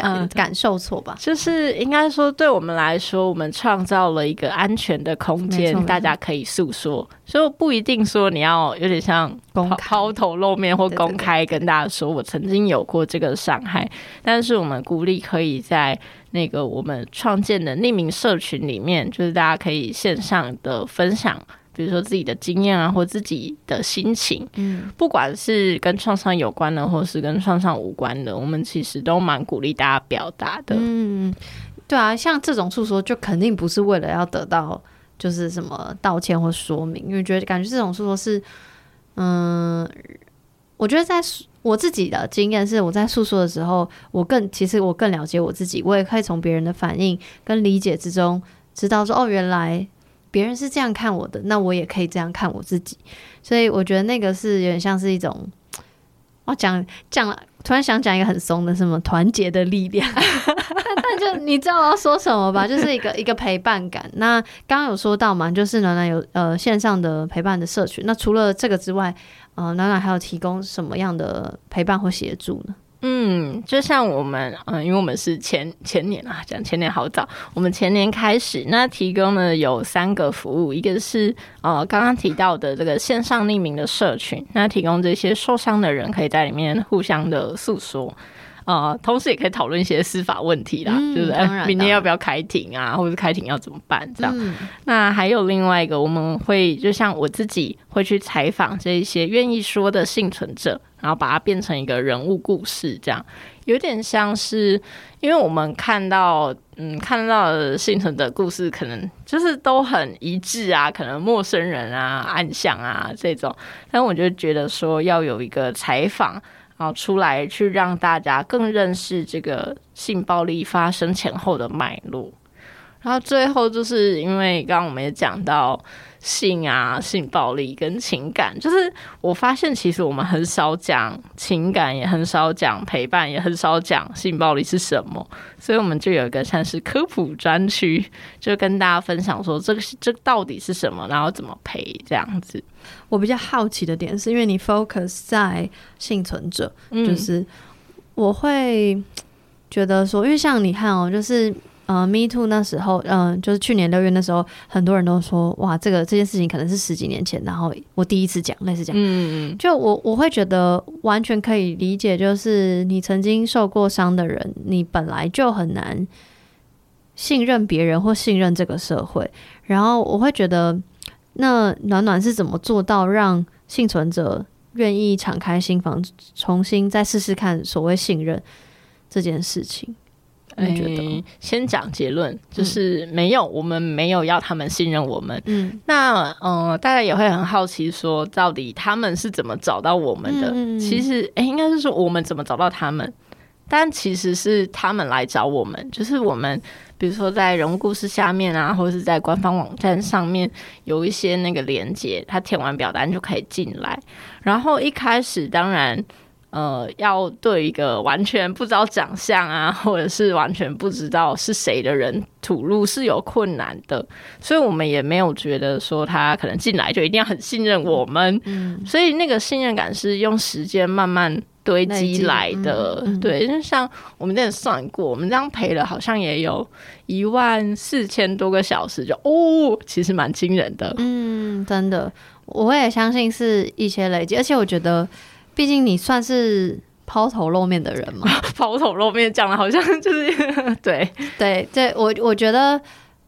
感、呃、感受错吧，就是应该说，对我们来说，我们创造了一个安全的空间，大家可以诉说，所以不一定说你要有点像抛抛头露面或公开跟大家说我曾经有过这个伤害，但是我们鼓励可以在那个我们创建的匿名社群里面，就是大家可以线上的分享。比如说自己的经验啊，或自己的心情，嗯，不管是跟创伤有关的，或是跟创伤无关的，我们其实都蛮鼓励大家表达的。嗯，对啊，像这种诉说，就肯定不是为了要得到就是什么道歉或说明，因为觉得感觉这种诉说是，嗯，我觉得在我自己的经验是，我在诉说的时候，我更其实我更了解我自己，我也可以从别人的反应跟理解之中，知道说哦，原来。别人是这样看我的，那我也可以这样看我自己，所以我觉得那个是有点像是一种，我讲讲了，突然想讲一个很怂的什么团结的力量，但就你知道我要说什么吧，就是一个一个陪伴感。那刚刚有说到嘛，就是暖暖有呃线上的陪伴的社群，那除了这个之外，呃暖暖还有提供什么样的陪伴或协助呢？嗯，就像我们，嗯，因为我们是前前年啊，讲前年好早，我们前年开始，那提供了有三个服务，一个是呃刚刚提到的这个线上匿名的社群，那提供这些受伤的人可以在里面互相的诉说。呃，同时也可以讨论一些司法问题啦，嗯、就是哎，明天要不要开庭啊，或者是开庭要怎么办这样。嗯、那还有另外一个，我们会就像我自己会去采访这一些愿意说的幸存者，然后把它变成一个人物故事，这样有点像是，因为我们看到，嗯，看到的幸存的故事可能就是都很一致啊，可能陌生人啊、暗巷啊这种，但我就觉得说要有一个采访。然后出来去让大家更认识这个性暴力发生前后的脉络，然后最后就是因为刚刚我们也讲到性啊、性暴力跟情感，就是我发现其实我们很少讲情感，也很少讲陪伴，也很少讲性暴力是什么，所以我们就有一个像是科普专区，就跟大家分享说这个这到底是什么，然后怎么陪这样子。我比较好奇的点是，因为你 focus 在幸存者，嗯、就是我会觉得说，因为像你看哦，就是呃，Me Too 那时候，嗯、呃，就是去年六月那时候，很多人都说，哇，这个这件事情可能是十几年前，然后我第一次讲，类似讲，嗯嗯，就我我会觉得完全可以理解，就是你曾经受过伤的人，你本来就很难信任别人或信任这个社会，然后我会觉得。那暖暖是怎么做到让幸存者愿意敞开心房，重新再试试看所谓信任这件事情？你觉得？欸、先讲结论，就是没有，嗯、我们没有要他们信任我们。嗯，那嗯、呃，大家也会很好奇，说到底他们是怎么找到我们的？嗯、其实，哎、欸，应该是说我们怎么找到他们，但其实是他们来找我们，就是我们。比如说，在人物故事下面啊，或者是在官方网站上面有一些那个连接，他填完表单就可以进来。然后一开始，当然，呃，要对一个完全不知道长相啊，或者是完全不知道是谁的人吐露是有困难的，所以我们也没有觉得说他可能进来就一定要很信任我们。嗯，所以那个信任感是用时间慢慢。堆积来的，对，就像我们之前算过，我们这样赔了，好像也有一万四千多个小时，就哦，其实蛮惊人的。嗯，真的，我也相信是一些累积，而且我觉得，毕竟你算是抛头露面的人嘛，抛头露面讲的好像就是对对 对，我我觉得，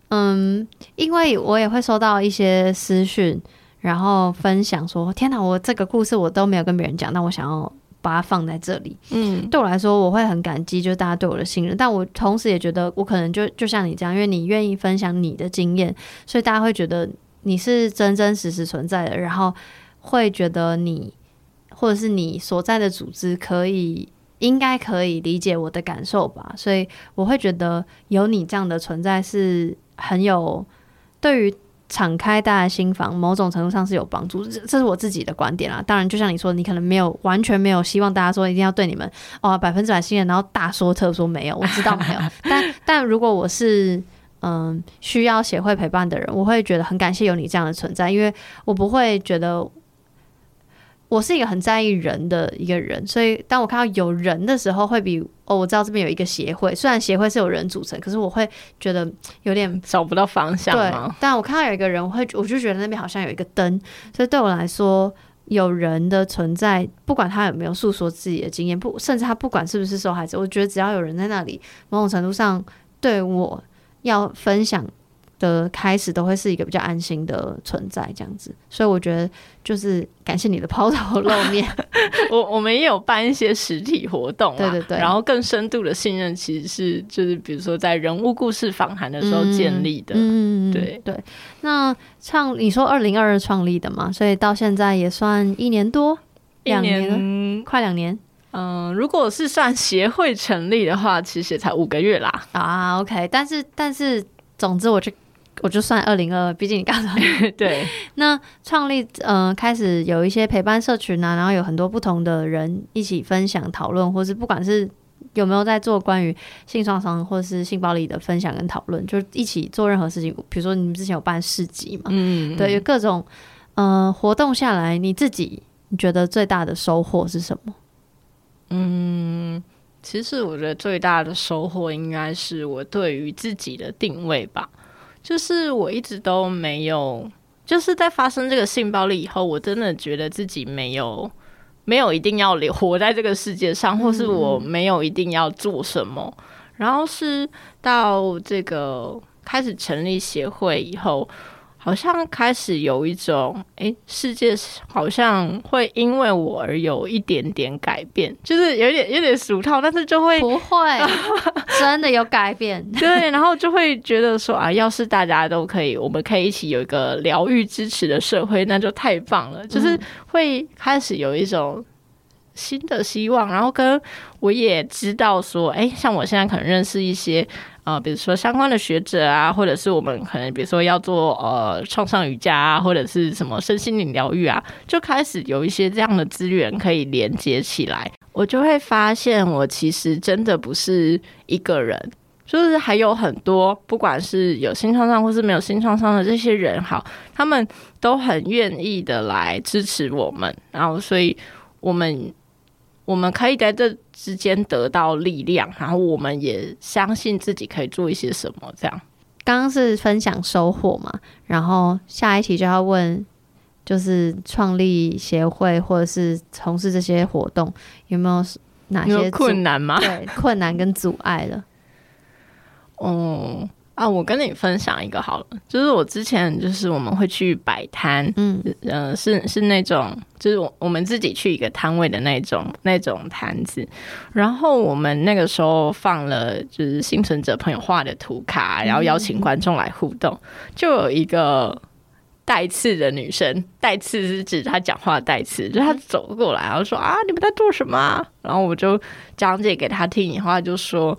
嗯，因为我也会收到一些私讯，然后分享说，天哪，我这个故事我都没有跟别人讲，那我想要。把它放在这里，嗯，对我来说，我会很感激，就是大家对我的信任。但我同时也觉得，我可能就就像你这样，因为你愿意分享你的经验，所以大家会觉得你是真真实实存在的，然后会觉得你或者是你所在的组织可以应该可以理解我的感受吧。所以我会觉得有你这样的存在是很有对于。敞开大家心房，某种程度上是有帮助。这这是我自己的观点啦。当然，就像你说，你可能没有完全没有希望大家说一定要对你们哦百分之百信任，然后大说特说没有，我知道没有。但但如果我是嗯需要协会陪伴的人，我会觉得很感谢有你这样的存在，因为我不会觉得。我是一个很在意人的一个人，所以当我看到有人的时候，会比哦，我知道这边有一个协会，虽然协会是有人组成，可是我会觉得有点找不到方向。对，但我看到有一个人，我会我就觉得那边好像有一个灯，所以对我来说，有人的存在，不管他有没有诉说自己的经验，不，甚至他不管是不是受害者，我觉得只要有人在那里，某种程度上对我要分享。的开始都会是一个比较安心的存在，这样子，所以我觉得就是感谢你的抛头露面。我我们也有办一些实体活动，对对对，然后更深度的信任其实是就是比如说在人物故事访谈的时候建立的，嗯，对对。那创你说二零二二创立的嘛，所以到现在也算一年多，两年，年快两年。嗯，如果是算协会成立的话，其实也才五个月啦。啊，OK，但是但是总之我就。我就算二零二二，毕竟你刚才 对。那创立，嗯、呃，开始有一些陪伴社群啊，然后有很多不同的人一起分享讨论，或是不管是有没有在做关于性创伤或是性暴力的分享跟讨论，就一起做任何事情。比如说你们之前有办市集嘛？嗯，嗯，对，有各种呃活动下来，你自己你觉得最大的收获是什么？嗯，其实我觉得最大的收获应该是我对于自己的定位吧。就是我一直都没有，就是在发生这个性暴力以后，我真的觉得自己没有没有一定要活在这个世界上，或是我没有一定要做什么。然后是到这个开始成立协会以后。好像开始有一种，哎、欸，世界好像会因为我而有一点点改变，就是有点有点俗套，但是就会不会 真的有改变，对，然后就会觉得说啊，要是大家都可以，我们可以一起有一个疗愈支持的社会，那就太棒了，就是会开始有一种新的希望，然后跟我也知道说，哎、欸，像我现在可能认识一些。啊、呃，比如说相关的学者啊，或者是我们可能比如说要做呃创伤瑜伽啊，或者是什么身心灵疗愈啊，就开始有一些这样的资源可以连接起来，我就会发现我其实真的不是一个人，就是还有很多，不管是有性创伤或是没有性创伤的这些人，好，他们都很愿意的来支持我们，然后所以我们。我们可以在这之间得到力量，然后我们也相信自己可以做一些什么。这样，刚刚是分享收获嘛，然后下一题就要问，就是创立协会或者是从事这些活动，有没有哪些困难吗？对，困难跟阻碍了。嗯。啊，我跟你分享一个好了，就是我之前就是我们会去摆摊，嗯，呃，是是那种，就是我我们自己去一个摊位的那种那种摊子，然后我们那个时候放了就是幸存者朋友画的图卡，然后邀请观众来互动，就有一个带刺的女生，带刺是指她讲话带刺，就她走过来，然后说啊，你们在做什么？啊然后我就讲解给她听以后，她就说。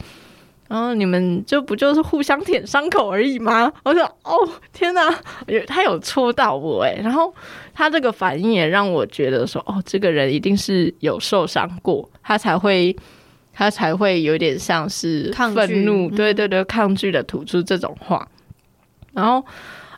然后你们就不就是互相舔伤口而已吗？我说哦，天哪，他有戳到我诶。然后他这个反应也让我觉得说，哦，这个人一定是有受伤过，他才会他才会有点像是愤怒，对对对，抗拒的吐出这种话。然后，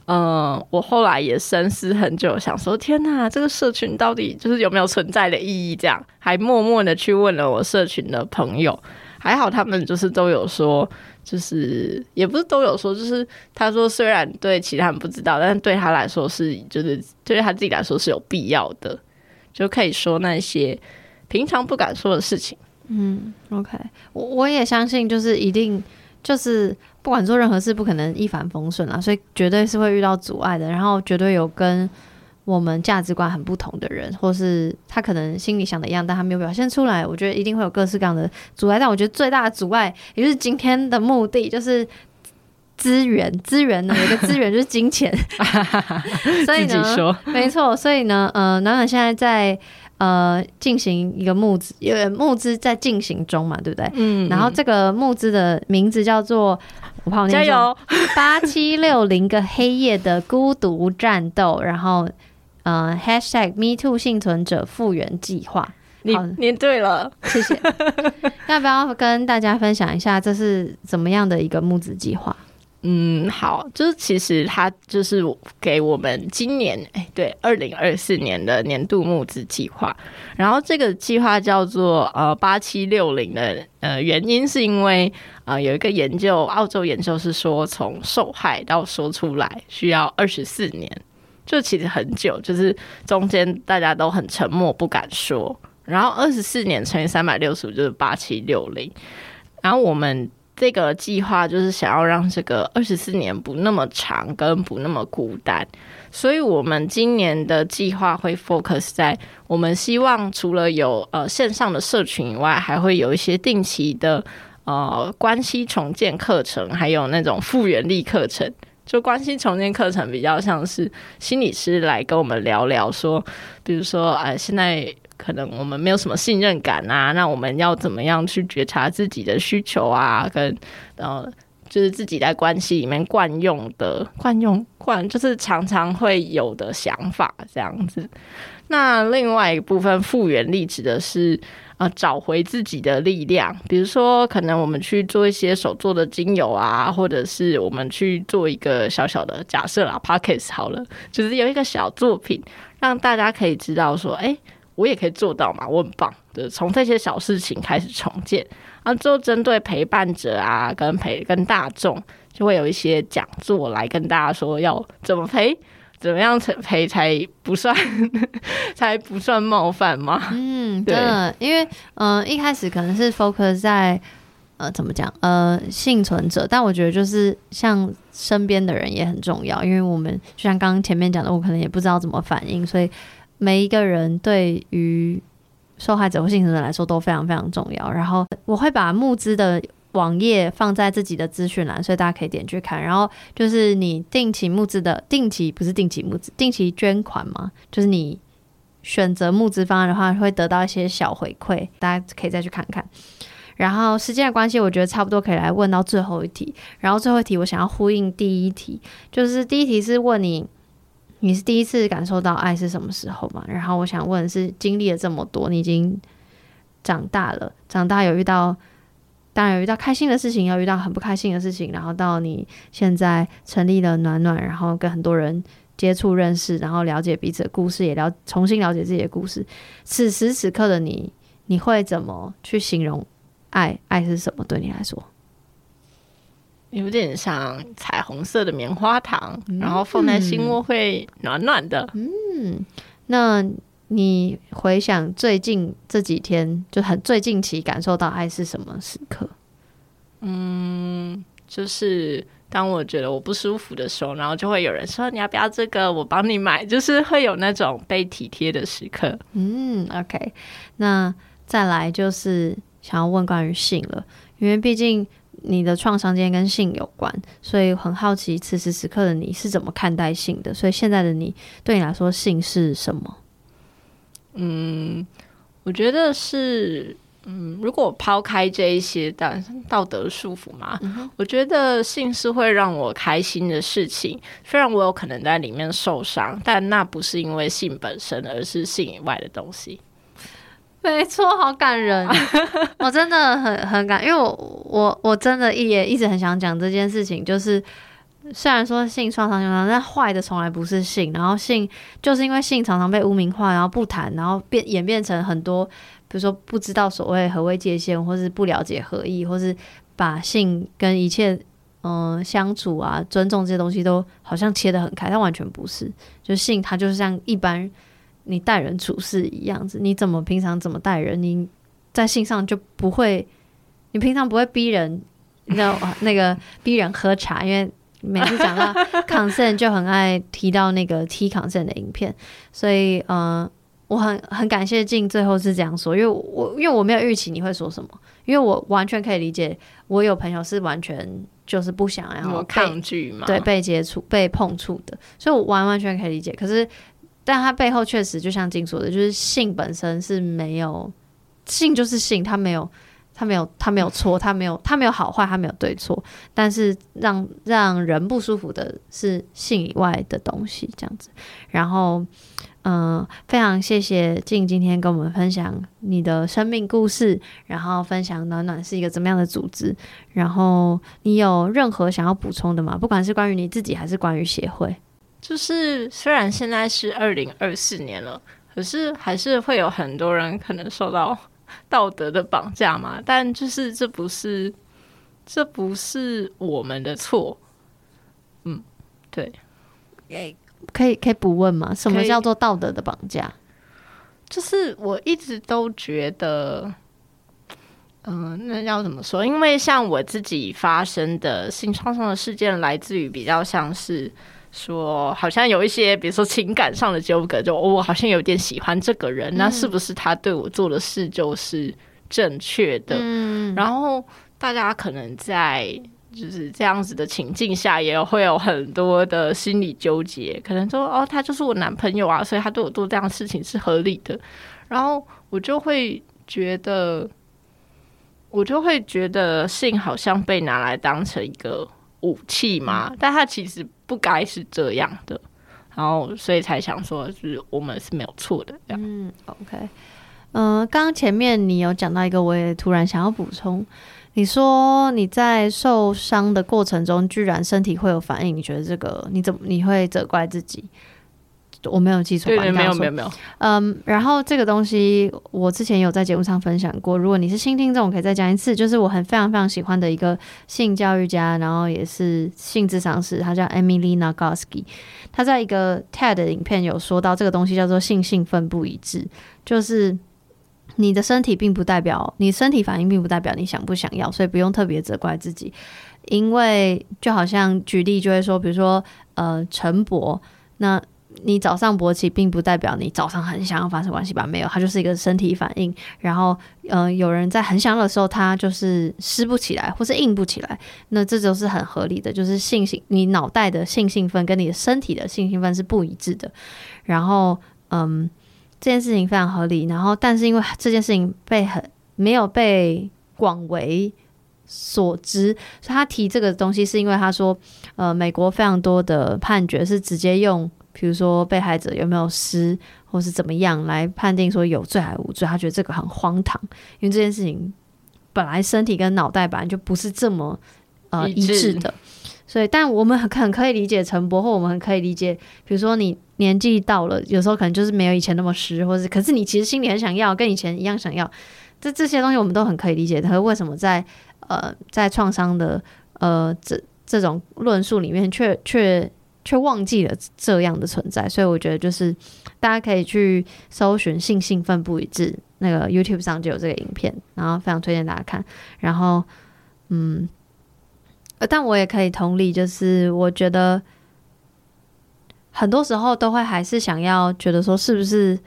嗯、呃，我后来也深思很久，想说，天哪，这个社群到底就是有没有存在的意义？这样，还默默的去问了我社群的朋友。还好他们就是都有说，就是也不是都有说，就是他说虽然对其他人不知道，但是对他来说是，就是对他自己来说是有必要的，就可以说那些平常不敢说的事情。嗯，OK，我我也相信，就是一定就是不管做任何事，不可能一帆风顺啊，所以绝对是会遇到阻碍的，然后绝对有跟。我们价值观很不同的人，或是他可能心里想的一样，但他没有表现出来。我觉得一定会有各式各样的阻碍，但我觉得最大的阻碍，也就是今天的目的，就是资源。资源呢，有一个资源就是金钱。所以呢，没错。所以呢，呃，暖暖现在在呃进行一个募资，因为募资在进行中嘛，对不对？嗯。然后这个募资的名字叫做，我怕我念错，加油！八七六零个黑夜的孤独战斗，然后呃 #hashtag me too 幸存者复原计划。你你对了，谢谢。要不要跟大家分享一下这是怎么样的一个募资计划？嗯，好，就是其实它就是给我们今年哎，对，二零二四年的年度募资计划。然后这个计划叫做呃八七六零的呃原因是因为呃有一个研究，澳洲研究是说从受害到说出来需要二十四年，就其实很久，就是中间大家都很沉默不敢说。然后二十四年乘以三百六十五就是八七六零，然后我们。这个计划就是想要让这个二十四年不那么长，跟不那么孤单，所以我们今年的计划会 focus 在我们希望除了有呃线上的社群以外，还会有一些定期的呃关系重建课程，还有那种复原力课程。就关系重建课程比较像是心理师来跟我们聊聊说，比如说哎、现在。可能我们没有什么信任感啊，那我们要怎么样去觉察自己的需求啊？跟呃，就是自己在关系里面惯用的惯用 惯，就是常常会有的想法这样子。那另外一部分复原力指的是呃，找回自己的力量，比如说可能我们去做一些手做的精油啊，或者是我们去做一个小小的假设啦，Podcast 好了，就是有一个小作品，让大家可以知道说，哎。我也可以做到嘛，我很棒。对，从这些小事情开始重建，然后就针对陪伴者啊，跟陪跟大众，就会有一些讲座来跟大家说要怎么陪，怎么样才赔才不算 才不算冒犯吗？嗯，对，因为嗯、呃，一开始可能是 focus 在呃怎么讲呃幸存者，但我觉得就是像身边的人也很重要，因为我们就像刚刚前面讲的，我可能也不知道怎么反应，所以。每一个人对于受害者或幸存者来说都非常非常重要。然后我会把募资的网页放在自己的资讯栏，所以大家可以点去看。然后就是你定期募资的定期不是定期募资，定期捐款嘛，就是你选择募资方案的话，会得到一些小回馈，大家可以再去看看。然后时间的关系，我觉得差不多可以来问到最后一题。然后最后一题，我想要呼应第一题，就是第一题是问你。你是第一次感受到爱是什么时候嘛？然后我想问是，经历了这么多，你已经长大了，长大有遇到，当然有遇到开心的事情，要遇到很不开心的事情，然后到你现在成立了暖暖，然后跟很多人接触认识，然后了解彼此的故事，也了重新了解自己的故事。此时此刻的你，你会怎么去形容爱？爱是什么？对你来说？有点像彩虹色的棉花糖，嗯、然后放在心窝会暖暖的。嗯，那你回想最近这几天，就很最近期感受到爱是什么时刻？嗯，就是当我觉得我不舒服的时候，然后就会有人说，你要不要这个，我帮你买，就是会有那种被体贴的时刻。嗯，OK，那再来就是想要问关于性了，因为毕竟。你的创伤今天跟性有关，所以很好奇此时此刻的你是怎么看待性的？所以现在的你对你来说，性是什么？嗯，我觉得是，嗯，如果抛开这一些道道德束缚嘛，嗯，我觉得性是会让我开心的事情。虽然我有可能在里面受伤，但那不是因为性本身，而是性以外的东西。没错，好感人，我真的很很感，因为我我我真的也一直很想讲这件事情，就是虽然说性创伤创伤，但坏的从来不是。性，然后性就是。因为性常常被污名化，然后不谈，然后变演变成很多，比如说不知道所谓何谓界限，或是。不了解何意，或是。把性跟一切嗯、相处啊、尊重这些东西都好像切得很开，但完全不是，就性它就是。像一般。你待人处事一样子，你怎么平常怎么待人，你在性上就不会，你平常不会逼人，那那个逼人喝茶，因为每次讲到 consent 就很爱提到那个 T consent 的影片，所以呃，我很很感谢静最后是这样说，因为我因为我没有预期你会说什么，因为我完全可以理解，我有朋友是完全就是不想要抗拒嘛，对，被接触被碰触的，所以我完完全可以理解，可是。但它背后确实就像静说的，就是性本身是没有性就是性，它没有他没有他没有错，他没有他没有好坏，他没有对错。但是让让人不舒服的是性以外的东西，这样子。然后，嗯、非常谢谢静今天跟我们分享你的生命故事，然后分享暖暖是一个怎么样的组织。然后你有任何想要补充的吗？不管是关于你自己，还是关于协会。就是虽然现在是二零二四年了，可是还是会有很多人可能受到道德的绑架嘛。但就是这不是，这不是我们的错。嗯，对。诶，可以可以不问吗？什么叫做道德的绑架？就是我一直都觉得，嗯、呃，那要怎么说？因为像我自己发生的性创伤的事件，来自于比较像是。说好像有一些，比如说情感上的纠葛，就我好像有点喜欢这个人，嗯、那是不是他对我做的事就是正确的？嗯、然后大家可能在就是这样子的情境下，也会有很多的心理纠结，可能说哦，他就是我男朋友啊，所以他对我做这样的事情是合理的。然后我就会觉得，我就会觉得性好像被拿来当成一个武器嘛，嗯、但他其实。不该是这样的，然后所以才想说，是我们是没有错的这样。嗯，OK，嗯、刚刚前面你有讲到一个，我也突然想要补充，你说你在受伤的过程中，居然身体会有反应，你觉得这个你怎么你会责怪自己？我没有记错吧？对，对，没有没有没有。嗯，然后这个东西我之前有在节目上分享过。如果你是新听众，我可以再讲一次。就是我很非常非常喜欢的一个性教育家，然后也是性智商师，他叫 Emily Nagoski。他在一个 TED 影片有说到这个东西叫做性兴奋不一致，就是你的身体并不代表你身体反应，并不代表你想不想要，所以不用特别责怪自己。因为就好像举例就会说，比如说呃陈博那。你早上勃起，并不代表你早上很想要发生关系吧？没有，它就是一个身体反应。然后，嗯、有人在很想要的时候，他就是湿不起来，或是硬不起来，那这就是很合理的，就是性兴，你脑袋的性兴奋跟你的身体的性兴奋是不一致的。然后，嗯，这件事情非常合理。然后，但是因为这件事情被很没有被广为所知，所以他提这个东西是因为他说，呃，美国非常多的判决是直接用。比如说被害者有没有失，或是怎么样来判定说有罪还是无罪？他觉得这个很荒唐，因为这件事情本来身体跟脑袋本来就不是这么呃一致的，所以但我们很很可以理解陈伯，或我们很可以理解，比如说你年纪到了，有时候可能就是没有以前那么湿，或是可是你其实心里很想要，跟以前一样想要，这这些东西我们都很可以理解。可是为什么在呃在创伤的呃这这种论述里面却却却忘记了这样的存在，所以我觉得就是大家可以去搜寻“性兴奋不一致”，那个 YouTube 上就有这个影片，然后非常推荐大家看。然后，嗯，但我也可以同理，就是我觉得很多时候都会还是想要觉得说是不是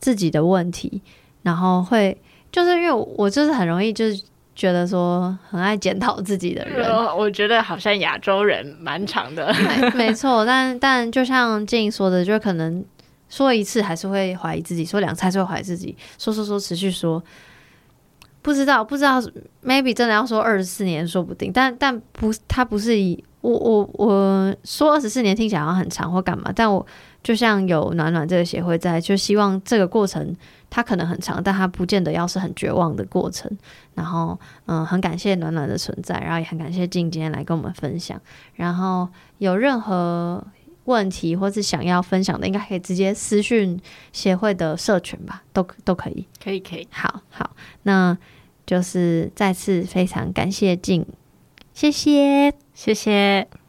自己的问题，然后会就是因为我就是很容易就是。觉得说很爱检讨自己的人，我觉得好像亚洲人蛮长的，没错。但但就像静说的，就可能说一次还是会怀疑自己，说两次还是会怀疑自己，说说说持续说，不知道不知道，maybe 真的要说二十四年说不定，但但不，他不是以我我我说二十四年听起来好像很长或干嘛，但我就像有暖暖这个协会在，就希望这个过程。它可能很长，但它不见得要是很绝望的过程。然后，嗯，很感谢暖暖的存在，然后也很感谢静今天来跟我们分享。然后有任何问题或是想要分享的，应该可以直接私讯协会的社群吧，都都可以。可以，可以。好好，那就是再次非常感谢静，谢谢，谢谢。